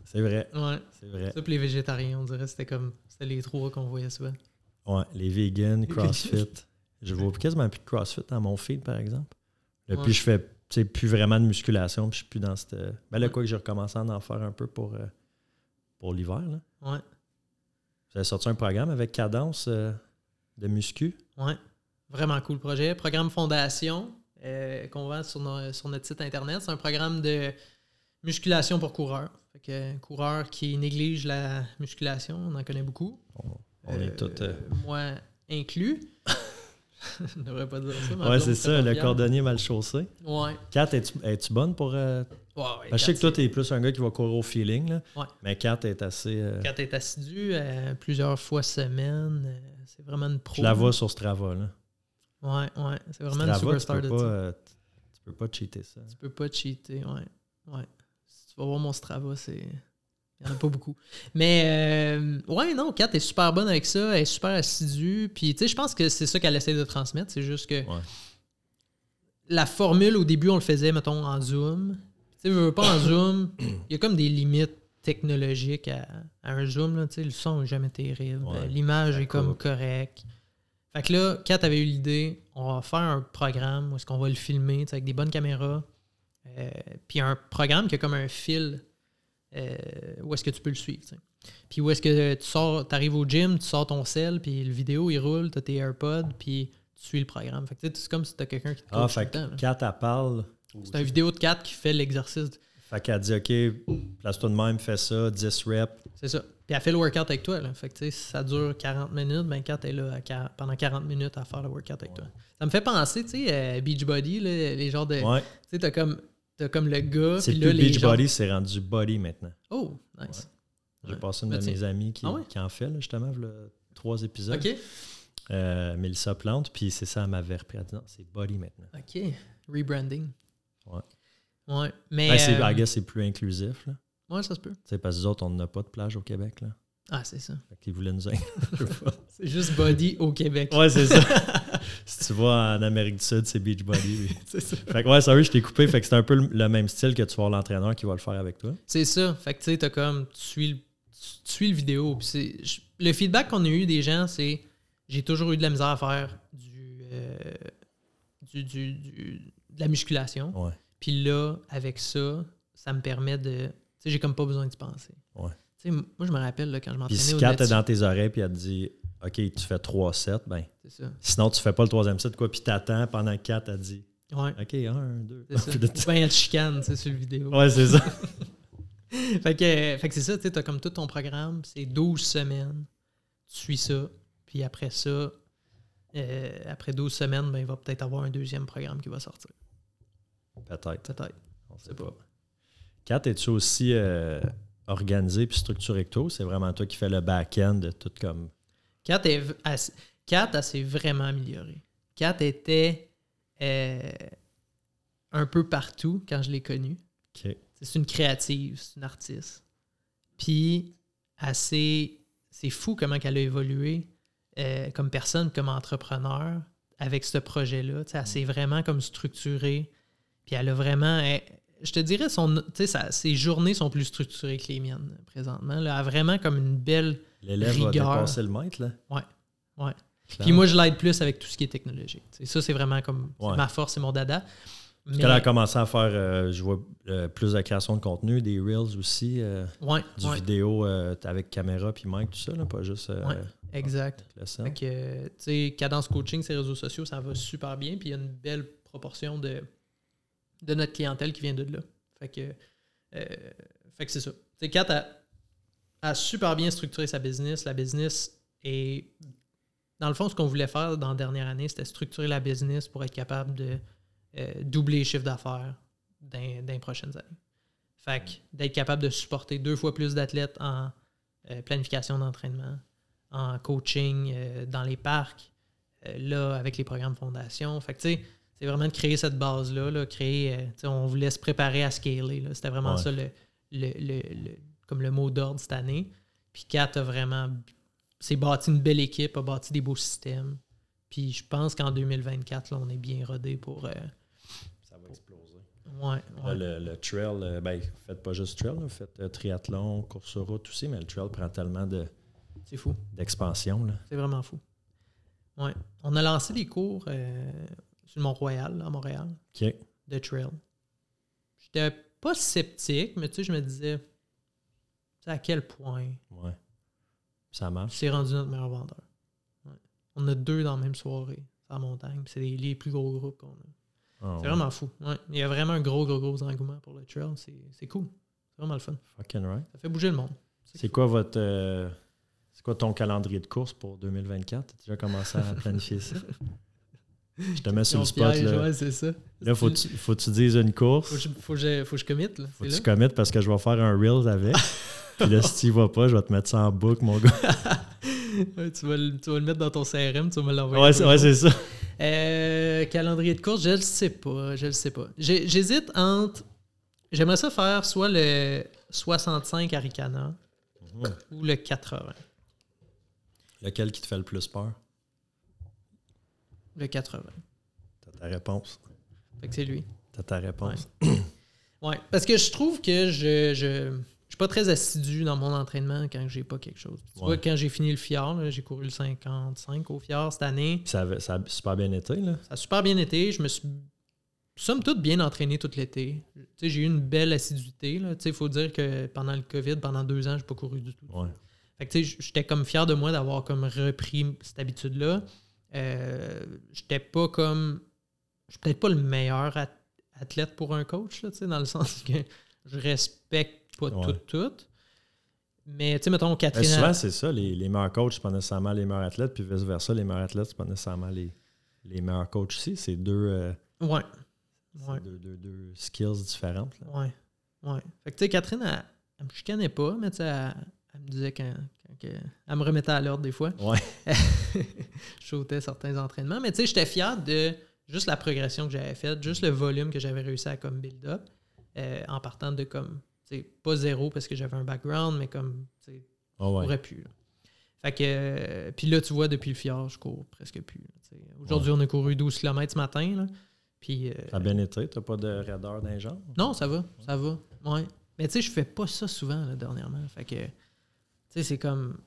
C'est vrai. Ouais. C'est vrai. Ça, les végétariens, on dirait c'était comme. C'était les trois qu'on voyait souvent. Ouais, les vegans, CrossFit. Je vois quasiment plus de CrossFit dans mon feed, par exemple. Depuis, Ouais. je fais tu sais, plus vraiment de musculation, puis je suis plus dans cette. Ben là, quoi que j'ai recommencé à en faire un peu pour, euh, pour l'hiver. là. Ouais. Vous avez sorti un programme avec cadence euh, de muscu. Ouais. Vraiment cool projet. Programme Fondation euh, qu'on vend sur, sur notre site internet. C'est un programme de musculation pour coureurs. Fait que coureurs qui négligent la musculation, on en connaît beaucoup. On, on est tous. Moi inclus. (laughs) Je ne devrais pas dire ça. ma Ouais, c'est ça, le cordonnier mal chaussé. Ouais. Kat, es-tu es-tu bonne pour. euh, Ouais, ouais, ben, je sais que toi, tu es plus un gars qui va courir au feeling, là. Ouais. mais Kat est assez. euh, Kat est assidue euh, plusieurs fois semaine. euh, c'est vraiment une pro. je la vois sur Strava. Là. Ouais, ouais. C'est vraiment une Strava, tu superstar peux, de pas, tu peux pas cheater ça. Tu peux pas cheater, ouais. Ouais. Si tu vas voir mon Strava, c'est. Il n'y en a pas beaucoup. Mais euh, ouais, non, Kat est super bonne avec ça, elle est super assidue. Puis tu sais, je pense que c'est ça qu'elle essaie de transmettre. C'est juste que Ouais. la formule au début, on le faisait, mettons, en Zoom. Tu sais, veux pas en Zoom, il y a comme des limites technologiques à, à un Zoom. Là, tu sais, le son n'est jamais terrible. Ouais. L'image est comme correcte. Fait que là, Kat avait eu l'idée, on va faire un programme où est-ce qu'on va le filmer avec des bonnes caméras. Euh, puis un programme qui a comme un fil euh, où est-ce que tu peux le suivre. Puis où est-ce que tu sors, tu arrives au gym, tu sors ton sel, puis le vidéo il roule, tu as tes AirPods, puis tu suis le programme. Fait que c'est comme si tu as quelqu'un qui te Ah, coach tout fait le temps. là. que Kat, elle parle. C'est une vidéo de 4 qui fait l'exercice. Fait qu'elle dit OK, place-toi de même, fais ça, 10 reps. C'est ça. Puis elle fait le workout avec toi. Là. Fait que si ça dure 40 minutes, ben 4 est là à pendant 40 minutes à faire le workout avec toi. Ça me fait penser, tu sais, euh, Beachbody, là, les genres de. Ouais. Tu sais, t'as comme, t'as comme le gars. C'est plus gens- Beachbody, c'est rendu Body maintenant. Oh, nice. J'ai Ouais. passé une Ben, de mes amies qui, Ah ouais? qui en fait, là, justement, trois épisodes. OK. Euh, Mélissa Plante, puis c'est ça, elle m'avait repris. Non, c'est Body maintenant. OK. Rebranding. Ouais. Ouais. Mais. Ben, c'est, euh, I guess c'est plus inclusif, là. ouais, ça se peut. Tu sais, parce que nous autres, on n'a pas de plage au Québec, là. Ah, c'est ça. Fait qu'ils voulaient nous. (laughs) C'est juste body au Québec. ouais, c'est ça. (laughs) si tu vas en Amérique du Sud, c'est Beachbody. (laughs) c'est ça. Fait que ouais, sérieux, je t'ai coupé. Fait que c'est un peu le le même style que tu voir l'entraîneur qui va le faire avec toi. C'est ça. Fait que tu sais, t'as comme. Tu suis le, tu- tu suis le vidéo. Puis je- le feedback qu'on a eu des gens, c'est. J'ai toujours eu de la misère à faire du. euh, du, du- du- de la musculation. Ouais. Puis là, avec ça, ça me permet de. Tu sais, j'ai comme pas besoin d'y penser. Ouais. Tu sais, moi, je me rappelle là, quand je Puis m'entraînais si au Kat est dans tes oreilles puis elle te dit OK, tu fais 3 sets, ben C'est ça. sinon tu fais pas le troisième set, quoi, puis t'attends pendant Kat a dit Ouais. OK, un, deux. C'est ça. (laughs) Elle te chicane, tu sur le vidéo. ouais, c'est ça. (laughs) fait que, fait que c'est ça, tu sais, t'as comme tout ton programme, c'est 12 semaines, tu suis ça, puis après ça, euh, après 12 semaines, ben, il va peut-être avoir un deuxième programme qui va sortir. Peut-être. Peut-être. On sait pas. pas. Kat, es-tu aussi euh, organisé puis structuré que toi? C'est vraiment toi qui fais le back-end de tout comme. Kat, est elle s- Kat, elle s'est vraiment améliorée. Kat était euh, un peu partout quand je l'ai connue. C'est une créative, c'est une artiste. Puis, s'est- c'est fou comment elle a évolué euh, comme personne, comme entrepreneur avec ce projet-là. Elle s'est vraiment comme structurée. Puis elle a vraiment. elle- je te dirais, son, sa- ses journées sont plus structurées que les miennes présentement. là. Elle a vraiment comme une belle. L'élève va dépasser le maître, là. Ouais. Clairement. Puis moi, je l'aide plus avec tout ce qui est technologique. Ça, c'est vraiment comme Ouais. ma force, c'est mon dada. Parce Mais- qu'elle a commencé à faire, euh, je vois, euh, plus de création de contenu, des Reels aussi, euh, ouais, du ouais, vidéo euh, avec caméra puis mic, tout ça, là, pas juste exact. Fait que, tu sais, Cadence Coaching, ses réseaux sociaux, ça va super bien. Puis il y a une belle proportion de, de notre clientèle qui vient de là. Fait que, fait que c'est ça. Tu sais, Kat a, super bien structuré sa business. La business est dans le fond, ce qu'on voulait faire dans la dernière année, c'était structurer la business pour être capable de euh, doubler les chiffres d'affaires dans, dans les prochaines années. Fait que d'être capable de supporter deux fois plus d'athlètes en euh, planification d'entraînement, en coaching euh, dans les parcs, là, avec les programmes fondation. Fait que, tu sais, c'est vraiment de créer cette base-là, là, créer, on voulait se préparer à scaler. C'était vraiment Ouais. ça le, le- le- le- comme le mot d'ordre cette année. Puis Kat a vraiment s'est bâti une belle équipe, a bâti des beaux systèmes. Puis je pense qu'en 2024, là, on est bien rodé pour. euh, Ça va exploser. ouais, le, le trail, euh, ben, faites pas juste trail, là, vous faites euh, triathlon, course sur route aussi, mais le trail prend tellement de- c'est fou. d'expansion. là. C'est vraiment fou. Ouais. On a lancé des cours euh, sur le Mont-Royal, à Montréal, OK. de trail. J'étais pas sceptique, mais tu sais, je me disais, sais, à quel point Ouais. Ça marche. c'est rendu notre meilleur vendeur. Ouais. On a deux dans la même soirée, à la montagne, c'est les, les plus gros groupes qu'on a. Ah, C'est ouais. vraiment fou. Ouais. Il y a vraiment un gros, gros, gros engouement pour le trail. C'est c'est cool. C'est vraiment le fun. Fucking right. Ça fait bouger le monde. C'est quoi votre. euh, c'est quoi ton calendrier de course pour 2024? Tu as déjà commencé à (laughs) planifier ça? Je te mets sur le spot. Piège, Là, ouais, ça. là faut, que tu, faut que tu dises une course. Faut que je, faut que je, faut que je commit, là. Faut que tu committes parce que je vais faire un Reels avec. (laughs) Puis là, si tu y vas pas, je vais te mettre ça en boucle, mon gars. (laughs) Ouais, tu, vas le, tu vas le mettre dans ton CRM, tu vas me l'envoyer. Ouais, c'est ouais, ça. Euh, calendrier de course, je le sais pas. Je le sais pas. J'hésite entre. J'aimerais ça faire soit le 65 Aricana Mhm. ou le 80. Lequel qui te fait le plus peur? Le 80. T'as ta réponse. Fait que c'est lui. T'as ta réponse. Ouais. (coughs) Parce que je trouve que je suis pas très assidu dans mon entraînement quand j'ai pas quelque chose. Tu Ouais. vois, quand j'ai fini le FIAR, j'ai couru le 55 au FIAR cette année. Ça, avait- ça a super bien été, là. Ça a super bien été. Je me suis, somme toute, bien entraîné tout l'été. J'ai eu une belle assiduité. Il faut dire que pendant le COVID, pendant deux ans, je n'ai pas couru du tout. Ouais. Fait que, j'étais comme fier de moi d'avoir comme repris cette habitude-là. Euh, j'étais pas comme. Je suis peut-être pas le meilleur at- athlète pour un coach, là, dans le (laughs) sens que je respecte pas Ouais. tout, tout. Mais, tu sais, mettons, Ben, Catherine. souvent, c'est ça. Les, les meilleurs coachs, c'est pas nécessairement les meilleurs athlètes, puis vice-versa, les meilleurs athlètes, c'est pas nécessairement les, les meilleurs coachs aussi. C'est deux, euh, Ouais. Ouais. deux, deux- deux skills différentes. là. Ouais. Ouais. Fait que, tu sais, Catherine, elle, elle me chicanait pas, mais tu sais, elle, elle me disait quand, elle me remettait à l'ordre des fois. Ouais. (laughs) je sautais certains entraînements. Mais tu sais, j'étais fier de juste la progression que j'avais faite, juste le volume que j'avais réussi à comme build up euh, en partant de comme, pas zéro parce que j'avais un background, mais comme, tu sais, je ouais. pourrais plus. là. Fait que, euh, puis là, tu vois, depuis le fjord, je cours presque plus. Aujourd'hui, on a couru 12 km ce matin. Là, puis, euh, Ça a bien été. T'as pas de raideur d'un genre? non, ça va, ça va. Ouais. Mais tu sais, je fais pas ça souvent là, dernièrement. Fait que, tu sais, c'est comme.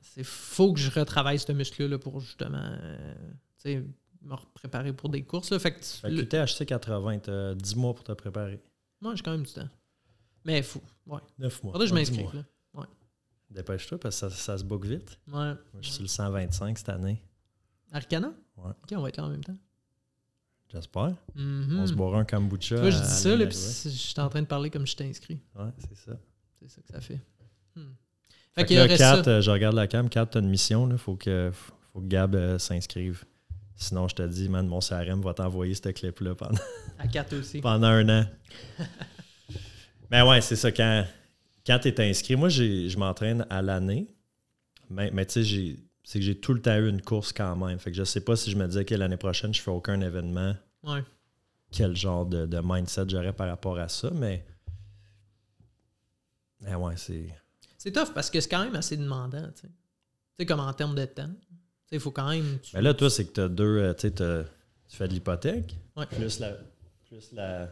C'est faut que je retravaille ce muscle-là pour justement, euh, tu sais, me préparer pour des courses. Là. Fait que, tu- Fait que le- UTHC 80, t'as 10 mois pour te préparer. moi, j'ai quand même du temps. Mais faut. Ouais. 9 mois. Faudrait que je pas 10 m'inscrive. là. Dépêche-toi parce que ça, ça se book vite. Ouais. Moi, je suis sur le 125 cette année. Arcana? Ouais. Ok, on va être là en même temps. J'espère. Mhm. On se boira un kombucha. Vois, je dis ça, là, puis je suis en train de parler comme je t'ai inscrit. Ouais, c'est ça. C'est ça que ça fait. Hmm. Fait Fait, que qu'il là, reste Kat, ça. euh, je regarde la cam. 4, t'as une mission. Il faut que, faut que Gab euh, s'inscrive. Sinon, je te dis, man, mon CRM va t'envoyer ce clip-là pendant, À 4 aussi. (laughs) pendant un an. (laughs) Mais ouais, c'est ça. Quand, quand tu es inscrit, moi, je m'entraîne à l'année. Mais, mais tu sais, c'est que j'ai tout le temps eu une course quand même. Fait que je sais pas si je me disais que l'année prochaine, je fais aucun événement, Ouais. quel genre de, de mindset j'aurais par rapport à ça. Mais, mais ouais, c'est. C'est tough parce que c'est quand même assez demandant, tu sais. Tu sais, comme en termes de temps. Tu sais, il faut quand même. tu- Mais là, toi, c'est que tu as deux. euh, tu sais, t'as- tu fais de l'hypothèque, Ouais. plus la, plus la,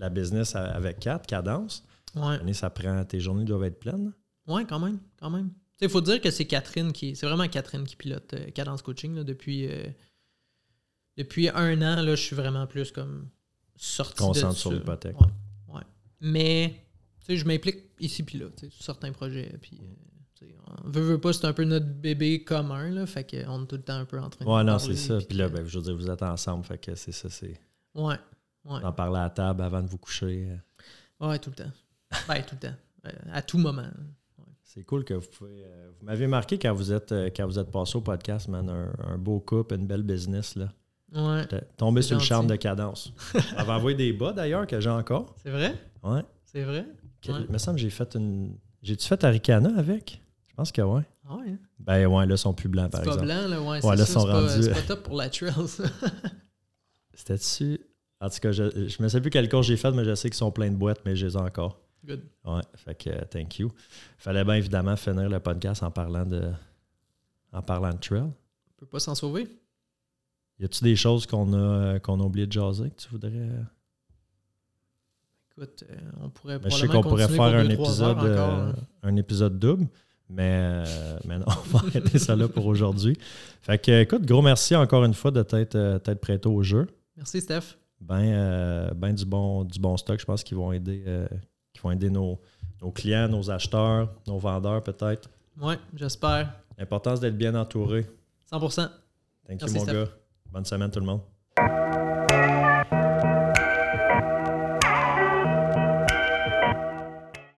la business avec 4, cadence. Ouais. Année, ça prend. Tes journées doivent être pleines. Ouais, quand même, quand même. Il faut dire que c'est Catherine qui. C'est vraiment Catherine qui pilote euh, Cadence Coaching là, depuis. euh, depuis un an, là, je suis vraiment plus comme sorti de Concentre sur ça. l'hypothèque. Ouais, ouais. Mais, tu sais, je m'implique ici puis là, tu sais, sur certains projets. Puis, euh, on veut, veut pas, c'est un peu notre bébé commun, là. Fait qu'on est tout le temps un peu en train de Ouais, non, c'est ça. puis là, ben, je veux dire, vous êtes ensemble. Fait que c'est ça, c'est. Ouais, ouais. D'en parler à la table avant de vous coucher. euh, Ouais, tout le temps. Ouais, tout le temps. Euh, à tout moment. C'est cool que vous pouvez. euh, vous m'avez marqué quand vous êtes euh, quand vous êtes passé au podcast, man. Un, un beau couple, une belle business. là. Ouais. Tombé sur le charme de cadence. (laughs) J'avais envoyé des bas d'ailleurs que j'ai encore. C'est vrai? Ouais. C'est vrai? Quel- Ouais. Il me semble que j'ai fait une. J'ai-tu fait Aricana avec? Je pense que oui. Ah ouais. hein? Ben ouais, là, ils sont plus blancs, par C'est pas exemple. blanc, là, ouais. Ouais, c'est là, ça, ils sont rendus- C'est pas top pour la trail, ça. (laughs) C'était dessus. En tout cas, je, me sais plus quel cours j'ai fait, mais je sais qu'ils sont pleins de boîtes, mais je les ai encore. Good. Ouais, fait que euh, thank you. Fallait bien évidemment finir le podcast en parlant de en parlant de trail. On peut pas s'en sauver. Y a-tu des choses qu'on a euh, qu'on a oublié de jaser que tu voudrais? Écoute, euh, on pourrait Ben, je sais qu'on pourrait faire un épisode encore, euh, hein. un épisode double, mais euh, mais non, (laughs) on va arrêter ça là pour aujourd'hui. Fait que écoute, gros merci encore une fois de t'être prêté au jeu. Merci, Steph. Ben euh, ben du bon du bon stock, je pense qu'ils vont aider euh, qui vont aider nos, nos clients, nos acheteurs, nos vendeurs peut-être. Ouais, j'espère. L'importance d'être bien entouré. 100%. Thank you, Merci, mon Steph. gars. Bonne semaine, tout le monde.